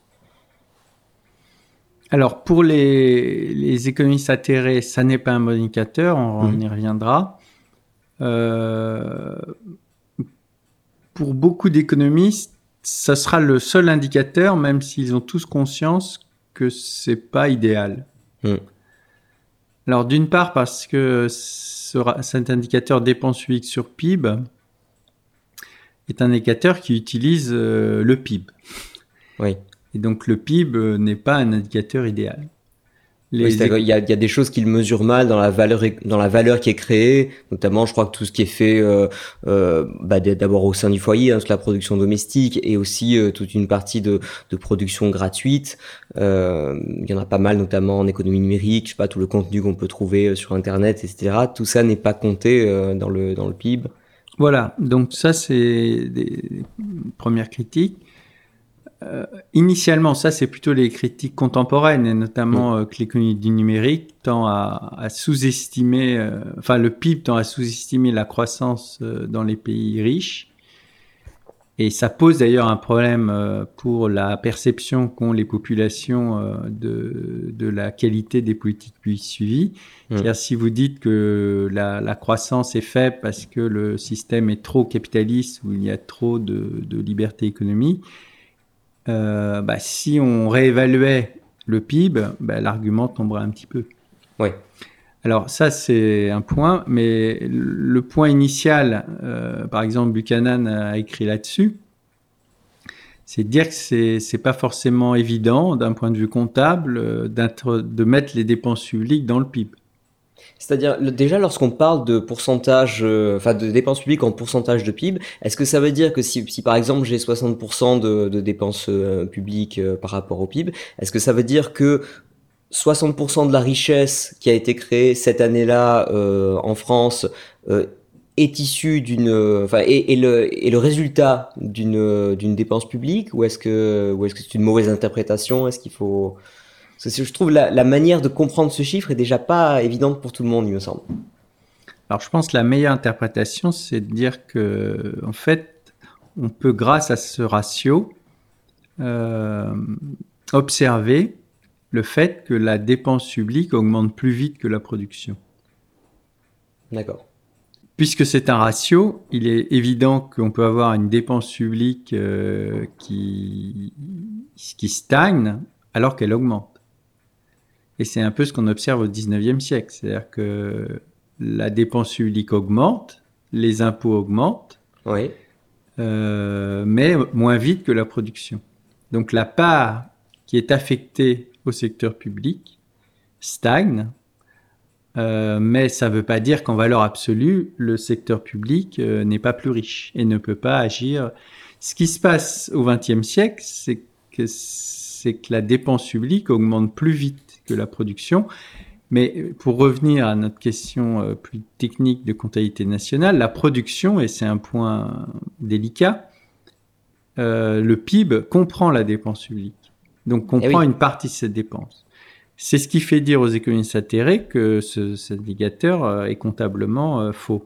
Alors pour les, les économistes atterrés, ça n'est pas un bon indicateur. On, on mmh. y reviendra. Pour beaucoup d'économistes, ça sera le seul indicateur, même s'ils ont tous conscience que c'est pas idéal. Hmm. Alors d'une part parce que cet indicateur dépense publique sur PIB est un indicateur qui utilise euh, le PIB. Oui. Et donc le PIB euh, n'est pas un indicateur idéal il, y a, des choses qu'il mesure mal dans la valeur dans la valeur qui est créée. Notamment je crois que tout ce qui est fait euh, euh, bah, d'abord au sein du foyer hein, la production domestique et aussi euh, toute une partie de, production gratuite. Il y en a pas mal notamment en économie numérique je sais pas tout le contenu qu'on peut trouver sur internet etc tout ça n'est pas compté dans le dans le PIB voilà. Donc ça c'est des premières critiques euh, initialement, ça c'est plutôt les critiques contemporaines, et notamment mm. euh, que l'économie du numérique tend à, sous-estimer, euh, enfin le PIB tend à sous-estimer la croissance dans les pays riches. Et ça pose d'ailleurs un problème pour la perception qu'ont les populations de, de, la qualité des politiques publiques suivies. Mm. cest si vous dites que la, la, croissance est faible parce que le système est trop capitaliste ou il y a trop de, de liberté économique, euh, bah, si on réévaluait le PIB, bah, l'argument tomberait un petit peu. Oui. Alors ça, c'est un point, mais le point initial, euh, par exemple, Buchanan a écrit là-dessus, c'est de dire que c'est n'est pas forcément évident, d'un point de vue comptable, euh, de mettre les dépenses publiques dans le PIB. C'est-à-dire, déjà, lorsqu'on parle de pourcentage, euh, enfin, de dépenses publiques en pourcentage de PIB, est-ce que ça veut dire que si, si par exemple, j'ai 60% de, de, dépenses euh, publiques euh, par rapport au PIB, est-ce que ça veut dire que 60% de la richesse qui a été créée cette année-là en France est issu d'une, enfin, est, le, est le résultat d'une d'une dépense publique ou est-ce que ou est-ce que c'est une mauvaise interprétation? Est-ce qu'il faut Parce que je trouve la, la manière de comprendre ce chiffre est déjà pas évidente pour tout le monde, il me semble. Alors, je pense que la meilleure interprétation, c'est de dire que, en fait, on peut, grâce à ce ratio, euh, observer le fait que la dépense publique augmente plus vite que la production. D'accord. Puisque c'est un ratio, il est évident qu'on peut avoir une dépense publique euh, qui, qui stagne alors qu'elle augmente. Et c'est un peu ce qu'on observe au 19e siècle. C'est-à-dire que la dépense publique augmente, les impôts augmentent, Oui. euh, mais moins vite que la production. Donc la part qui est affectée au secteur public stagne, euh, mais ça ne veut pas dire qu'en valeur absolue, le secteur public euh, n'est pas plus riche et ne peut pas agir. Ce qui se passe au XXe siècle, c'est que, c'est que la dépense publique augmente plus vite que la production. Mais pour revenir à notre question euh, plus technique de comptabilité nationale, la production, et c'est un point délicat, euh, le PIB comprend la dépense publique. Donc comprend Eh oui. une partie de cette dépense. C'est ce qui fait dire aux économistes atterrés que ce, cet indicateur euh, est comptablement faux.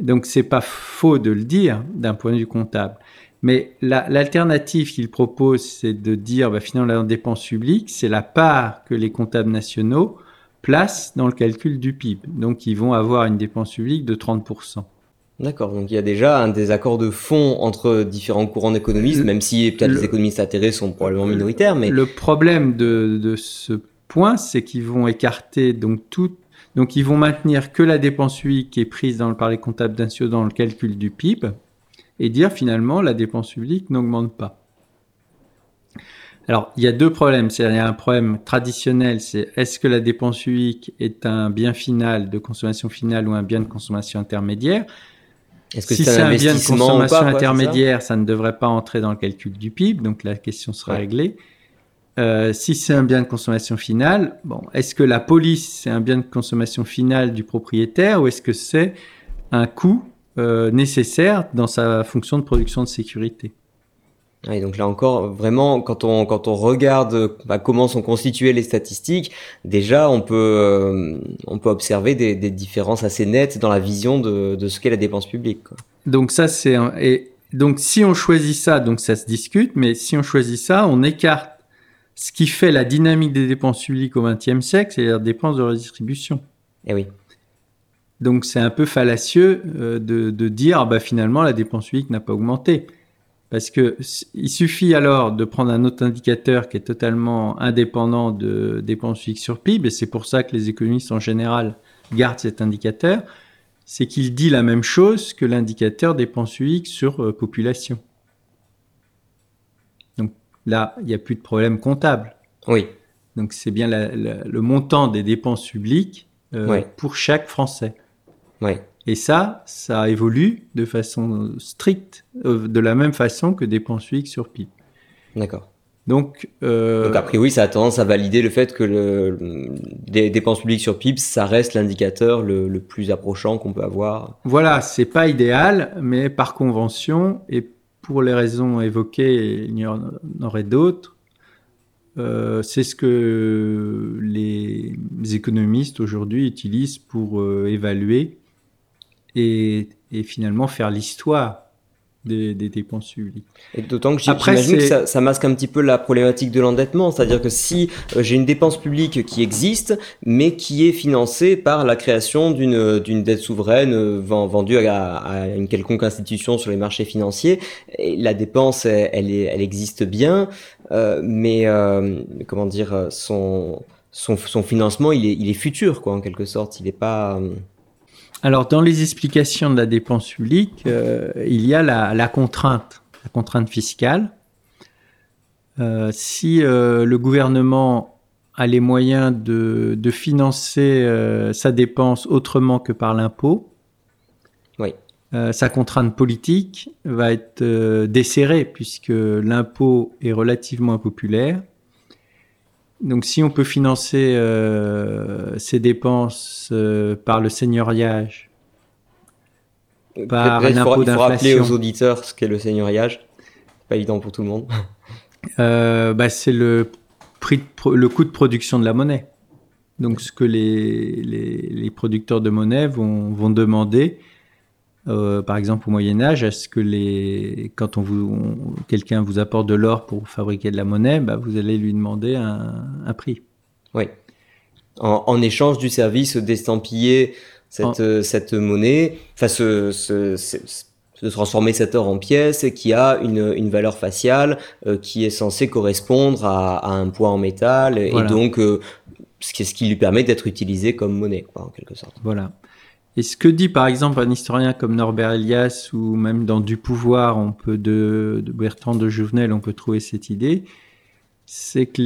Donc c'est pas faux de le dire d'un point de vue comptable. Mais la- l'alternative qu'il propose, c'est de dire bah, finalement la dépense publique, c'est la part que les comptables nationaux placent dans le calcul du PIB. Donc ils vont avoir une dépense publique de 30%. D'accord, donc il y a déjà un désaccord de fond entre différents courants d'économistes, même si peut-être le- les économistes atterrés sont probablement minoritaires, mais Le problème de, de ce point, c'est qu'ils vont écarter donc tout. Donc ils vont maintenir que la dépense publique qui est prise dans, par les comptables nationaux dans le calcul du PIB et dire finalement la dépense publique n'augmente pas. Alors il y a deux problèmes. Il y a un problème traditionnel, c'est est-ce que la dépense publique est un bien final de consommation finale ou un bien de consommation intermédiaire? Est-ce que si c'est un un bien de consommation pas, ça? intermédiaire, ça, ne devrait pas entrer dans le calcul du PIB, donc la question sera Ouais. réglée. Euh, si c'est un bien de consommation finale, bon, est-ce que la police c'est un bien de consommation finale du propriétaire ou est-ce que c'est un coût euh, nécessaire dans sa fonction de production de sécurité Ouais, donc là encore, vraiment, quand on, quand on regarde bah, comment sont constituées les statistiques, déjà on peut, euh, on peut observer des, des différences assez nettes dans la vision de, de ce qu'est la dépense publique. Quoi. Donc ça c'est un- et donc si on choisit ça, donc ça se discute, mais si on choisit ça, on écarte ce qui fait la dynamique des dépenses publiques au XXe siècle, c'est-à-dire dépenses de redistribution. Eh oui, Donc c'est un peu fallacieux euh, de, de dire ah bah, finalement la dépense publique n'a pas augmenté. Parce que il suffit alors de prendre un autre indicateur qui est totalement indépendant de dépenses publiques sur PIB, et c'est pour ça que les économistes en général gardent cet indicateur, c'est qu'il dit la même chose que l'indicateur dépenses publiques sur euh, population. Donc là, il n'y a plus de problème comptable. oui, Donc c'est bien la- la- le montant des dépenses publiques euh, pour chaque Français. Oui. Et ça, ça évolue de façon stricte, euh, de la même façon que dépenses publiques sur PIB. D'accord. Donc, euh, Donc a priori, ça a tendance à valider le fait que le, le- des dépenses publiques sur PIB, ça reste l'indicateur le, le plus approchant qu'on peut avoir. voilà, c'est pas idéal, mais par convention et pour les raisons évoquées, il y en aurait d'autres. euh, c'est ce que les économistes aujourd'hui utilisent pour euh, évaluer et, et finalement faire l'histoire des, des dépenses publiques. Et d'autant que j'imagine que ça, ça masque un petit peu la problématique de l'endettement, c'est-à-dire que si euh, j'ai une dépense publique qui existe, mais qui est financée par la création d'une dette souveraine euh, ven- vendue à, à une quelconque institution sur les marchés financiers, et la dépense, elle, elle, est- elle existe bien, euh, mais comment dire, son son, son financement, il est, il est futur, quoi, en quelque sorte. Il n'est pas. Alors, dans les explications de la dépense publique, euh, il y a la, la contrainte, la contrainte fiscale. Euh, si euh, le gouvernement a les moyens de, de financer sa dépense autrement que par l'impôt, Oui. sa contrainte politique va être desserrée puisque l'impôt est relativement impopulaire. Donc si on peut financer euh, ces dépenses euh, par le seigneuriage, par l'impôt d'inflation. Il faut rappeler aux auditeurs ce qu'est le seigneuriage. Pas évident pour tout le monde. Euh, bah, c'est le, prix le coût de production de la monnaie. Donc ce que les, les, les producteurs de monnaie vont, vont demander, euh, par exemple au Moyen Âge, est-ce que les, quand on vous, quelqu'un vous apporte de l'or pour fabriquer de la monnaie, bah, vous allez lui demander un, un prix. Oui. En, en, échange du service d'estampiller cette, cette monnaie, enfin ce, ce, ce de transformer cet or en pièces qui a une, une valeur faciale euh, qui est censée correspondre à, à, un poids en métal et donc euh, ce, qui, ce qui lui permet d'être utilisé comme monnaie quoi, en quelque sorte. Voilà. Et ce que dit par exemple un historien comme Norbert Elias ou même dans Du pouvoir, on peut de, de Bertrand de Jouvenel, on peut trouver cette idée, c'est que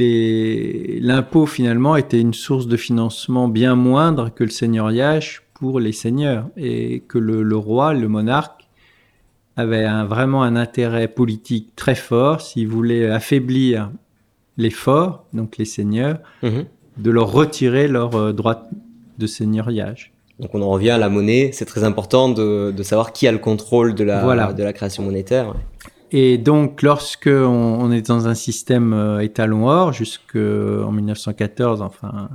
l'impôt finalement était une source de financement bien moindre que le seigneuriage pour les seigneurs et que le, le roi, le monarque avait un, vraiment un intérêt politique très fort s'il voulait affaiblir les forts, donc les seigneurs, mhm. de leur retirer leur euh, droit de seigneuriage. Donc on en revient à la monnaie, c'est très important de, de, savoir qui a le contrôle de la, de la création monétaire. Et donc lorsque on, est dans un système euh, étalon or, jusqu'en 1914, enfin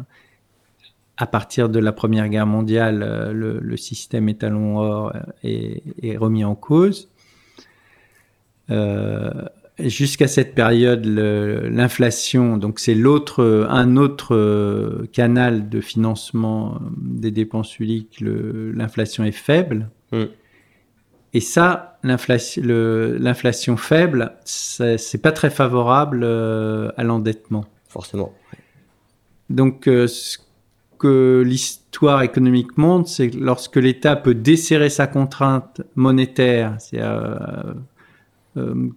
à partir de la Première Guerre mondiale, euh, le, le système étalon or est, est, remis en cause. Euh, jusqu'à cette période, l'inflation, donc c'est l'autre, un autre euh, canal de financement des dépenses publiques, l'inflation est faible. Mm. Et ça, l'inflation faible, c'est pas très favorable euh, à l'endettement. Forcément. Donc, ce que l'histoire économique montre, c'est que lorsque l'État peut desserrer sa contrainte monétaire, c'est-à-dire euh,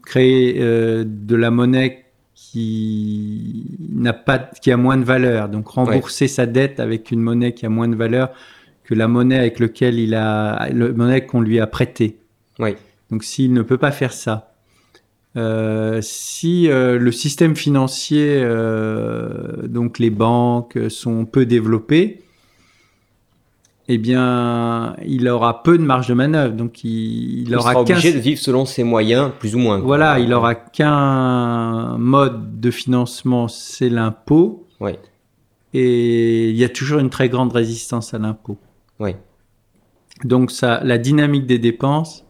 créer euh, de la monnaie qui n'a pas, qui a moins de valeur. Donc rembourser sa dette avec une monnaie qui a moins de valeur que la monnaie avec laquelle il a, la monnaie qu'on lui a prêtée. Oui. Donc s'il ne peut pas faire ça, euh, si euh, le système financier, euh, donc les banques, sont peu développées, eh bien, il aura peu de marge de manœuvre. Donc, il, il, aura sera obligé de vivre selon ses moyens, plus ou moins. Voilà, il aura qu'un mode de financement, c'est l'impôt. Oui. Et il y a toujours une très grande résistance à l'impôt. Oui. Donc, ça, la dynamique des dépenses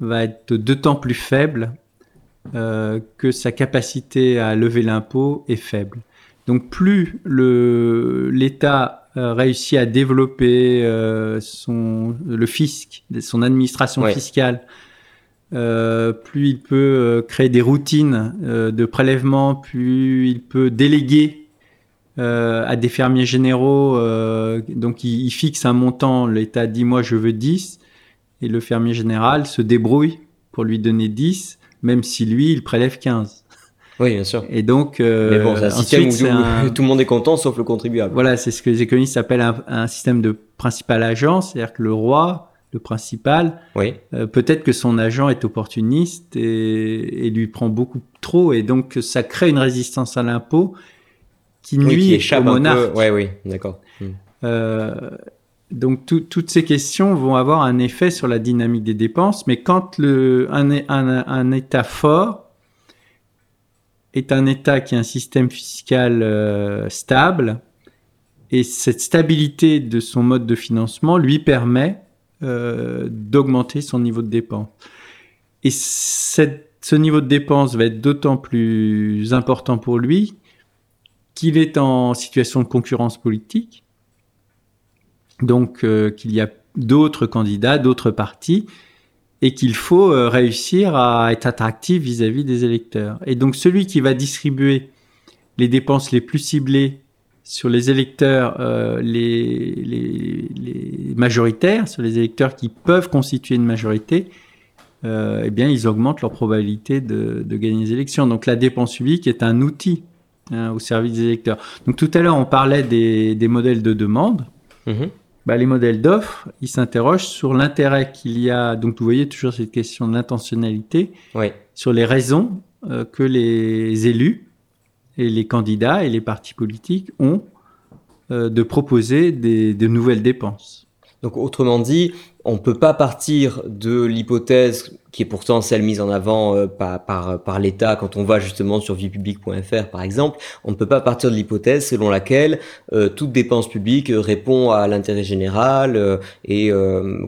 va être d'autant plus faible euh, que sa capacité à lever l'impôt est faible. Donc, plus l'État euh, réussit à développer euh, son, le fisc, son administration fiscale, euh, plus il peut euh, créer des routines de prélèvement, plus il peut déléguer à des fermiers généraux. donc il, il, fixe un montant, l'État dit moi je veux 10, et le fermier général se débrouille pour lui donner 10, même si lui il prélève 15. Oui, bien sûr. Et donc, euh, Mais bon, c'est un système où, [laughs] tout le monde est content sauf le contribuable. Voilà, c'est ce que les économistes appellent un, un système de principal agent, c'est-à-dire que le roi, le principal, oui. euh, peut-être que son agent est opportuniste et, et, lui prend beaucoup trop, et donc ça crée une résistance à l'impôt qui nuit oui, qui au monarque. Oui, oui, d'accord. Hmm. Euh, donc tout, toutes ces questions vont avoir un effet sur la dynamique des dépenses, mais quand le, un, un, un État fort est un État qui a un système fiscal euh, stable et cette stabilité de son mode de financement lui permet euh, d'augmenter son niveau de dépense. Et ce niveau de dépense va être d'autant plus important pour lui qu'il est en situation de concurrence politique, donc euh, qu'il y a d'autres candidats, d'autres partis, et qu'il faut euh, réussir à être attractif vis-à-vis des électeurs. Et donc celui qui va distribuer les dépenses les plus ciblées sur les électeurs euh, les, majoritaires, sur les électeurs qui peuvent constituer une majorité, euh, eh bien ils augmentent leur probabilité de, gagner les élections. Donc la dépense publique est un outil hein, au service des électeurs. Donc tout à l'heure on parlait des, des modèles de demande. Mmh bah, les modèles d'offres, ils s'interrogent sur l'intérêt qu'il y a. Donc, vous voyez toujours cette question de l'intentionnalité oui. sur les raisons euh, que les élus et les candidats et les partis politiques ont de proposer des, de nouvelles dépenses. Donc autrement dit, on ne peut pas partir de l'hypothèse qui est pourtant celle mise en avant euh, par, l'État quand on va justement sur viepublique.fr par exemple, on ne peut pas partir de l'hypothèse selon laquelle euh, toute dépense publique répond à l'intérêt général euh, et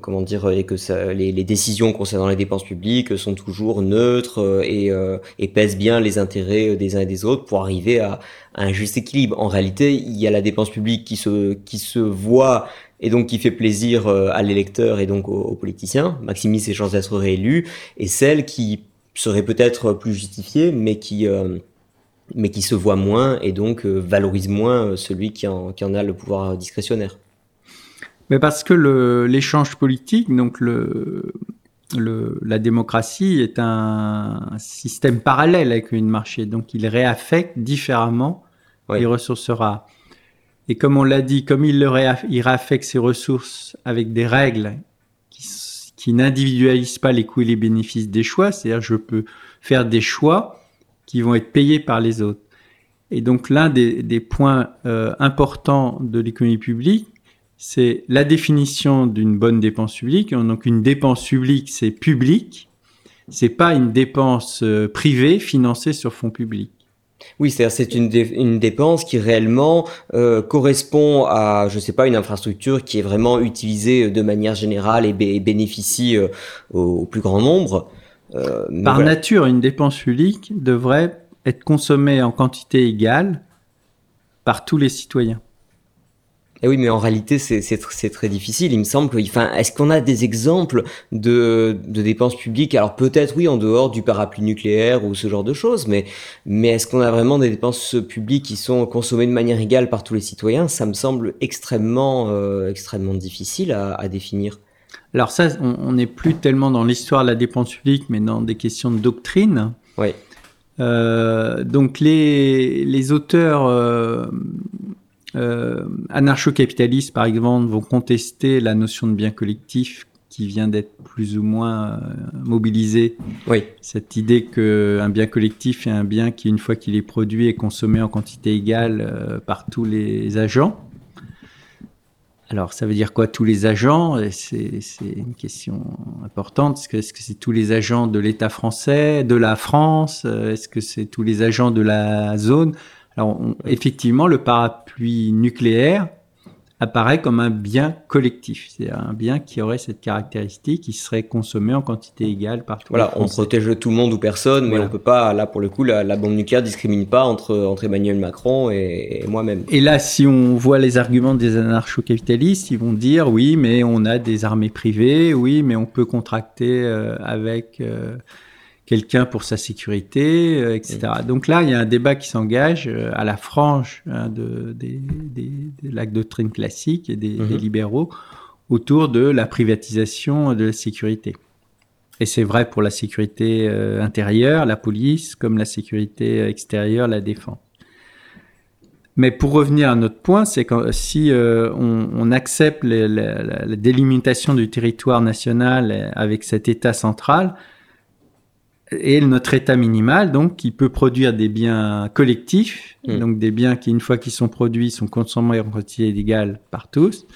comment dire et que les, décisions concernant les dépenses publiques sont toujours neutres et, et pèsent bien les intérêts des uns et des autres pour arriver à, à un juste équilibre. En réalité, il y a la dépense publique qui qui se voit et donc qui fait plaisir euh, à l'électeur et donc aux, politiciens, maximise ses chances d'être réélu, et celle qui serait peut-être plus justifiée, mais qui euh, mais qui se voit moins et donc euh, valorise moins celui qui en, qui en a le pouvoir discrétionnaire. Mais parce que l'échange politique, donc le, le, la démocratie est un système parallèle avec une marché, donc il réaffecte différemment les ressources rares. Et comme on l'a dit, comme il, il réaffecte ses ressources avec des règles qui, n'individualisent pas les coûts et les bénéfices des choix, c'est-à-dire je peux faire des choix qui vont être payés par les autres. Et donc l'un des, des, points euh, importants de l'économie publique, c'est la définition d'une bonne dépense publique. Donc une dépense publique, c'est public, c'est pas une dépense euh, privée financée sur fonds publics. Oui, c'est-à-dire c'est une, une, dépense qui réellement euh, correspond à, je sais pas, une infrastructure qui est vraiment utilisée de manière générale et, bénéficie euh, au, plus grand nombre. Euh, Par nature, une dépense publique devrait être consommée en quantité égale par tous les citoyens. Et eh oui, mais en réalité, c'est très difficile. Il me semble que, enfin, est-ce qu'on a des exemples de, de dépenses publiques? Alors peut-être, oui, en dehors du parapluie nucléaire ou ce genre de choses, mais, mais est-ce qu'on a vraiment des dépenses publiques qui sont consommées de manière égale par tous les citoyens? Ça me semble extrêmement, euh, extrêmement difficile à, à définir. Alors ça, on n'est plus tellement dans l'histoire de la dépense publique, mais dans des questions de doctrine. Oui. Euh, donc les, les auteurs euh, euh, anarcho-capitalistes, par exemple, vont contester la notion de bien collectif qui vient d'être plus ou moins euh, mobilisée. Oui. Cette idée qu'un bien collectif est un bien qui, une fois qu'il est produit, est consommé en quantité égale euh, par tous les agents. Alors, ça veut dire quoi tous les agents? C'est une question importante. Est-ce que c'est tous les agents de l'État français, de la France? Est-ce que c'est tous les agents de la zone? Alors, effectivement, le parapluie nucléaire apparaît comme un bien collectif, c'est un bien qui aurait cette caractéristique, qui serait consommé en quantité égale par tout Voilà, on protège tout le monde ou personne, mais on peut pas, là pour le coup, la, bombe nucléaire discrimine pas entre, entre Emmanuel Macron et, moi-même. Et là, si on voit les arguments des anarcho-capitalistes, ils vont dire oui, mais on a des armées privées, oui, mais on peut contracter euh, avec... Euh, quelqu'un pour sa sécurité, euh, etc. Donc là, il y a un débat qui s'engage euh, à la frange hein, de, des, des, de la doctrine classique et des, mhm. libéraux autour de la privatisation de la sécurité. Et c'est vrai pour la sécurité euh, intérieure, la police, comme la sécurité extérieure, la défense. Mais pour revenir à notre point, c'est que si on, on, accepte la, la, délimitation du territoire national avec cet État central, et notre état minimal, donc, qui peut produire des biens collectifs, mm. donc des biens qui, une fois qu'ils sont produits, sont consommés en quantité égale par tous.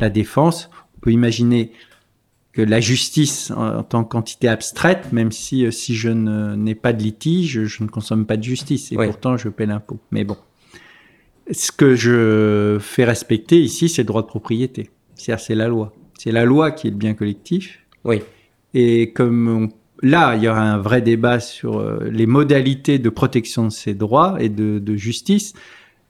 La défense, on peut imaginer que la justice en, tant que quantité abstraite, même si, euh, si je n'ai pas de litige, je ne consomme pas de justice et pourtant je paie l'impôt. Mais bon, ce que je fais respecter ici, c'est le droit de propriété. C'est-à-dire, c'est la loi. C'est la loi qui est le bien collectif. Oui. Et comme on là, il y aura un vrai débat sur euh, les modalités de protection de ces droits et de, justice,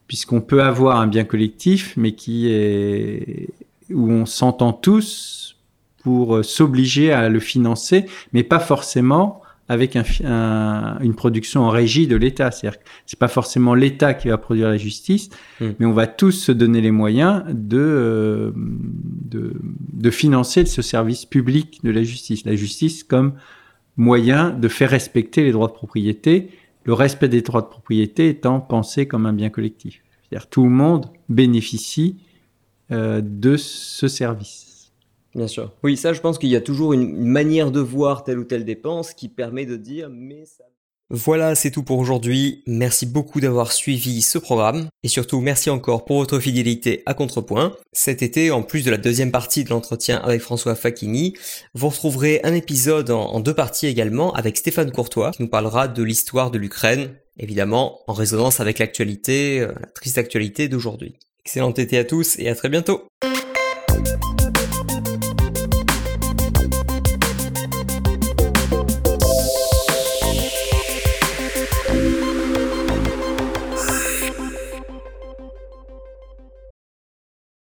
puisqu'on peut avoir un bien collectif, mais qui est où on s'entend tous pour euh, s'obliger à le financer, mais pas forcément avec une production en régie de l'État. C'est-à-dire que c'est pas forcément l'État qui va produire la justice, hmm. mais on va tous se donner les moyens de, euh, de, de financer ce service public de la justice. La justice comme moyen de faire respecter les droits de propriété, le respect des droits de propriété étant pensé comme un bien collectif. C'est-à-dire tout le monde bénéficie euh, de ce service. Bien sûr. Oui, ça, je pense qu'il y a toujours une manière de voir telle ou telle dépense qui permet de dire, mais ça... Voilà, c'est tout pour aujourd'hui. Merci beaucoup d'avoir suivi ce programme et surtout merci encore pour votre fidélité à Contrepoint. Cet été, en plus de la deuxième partie de l'entretien avec François Facchini, vous retrouverez un épisode en, deux parties également avec Stéphane Courtois qui nous parlera de l'histoire de l'Ukraine, évidemment en résonance avec l'actualité, euh, la triste actualité d'aujourd'hui. Excellent été à tous et à très bientôt.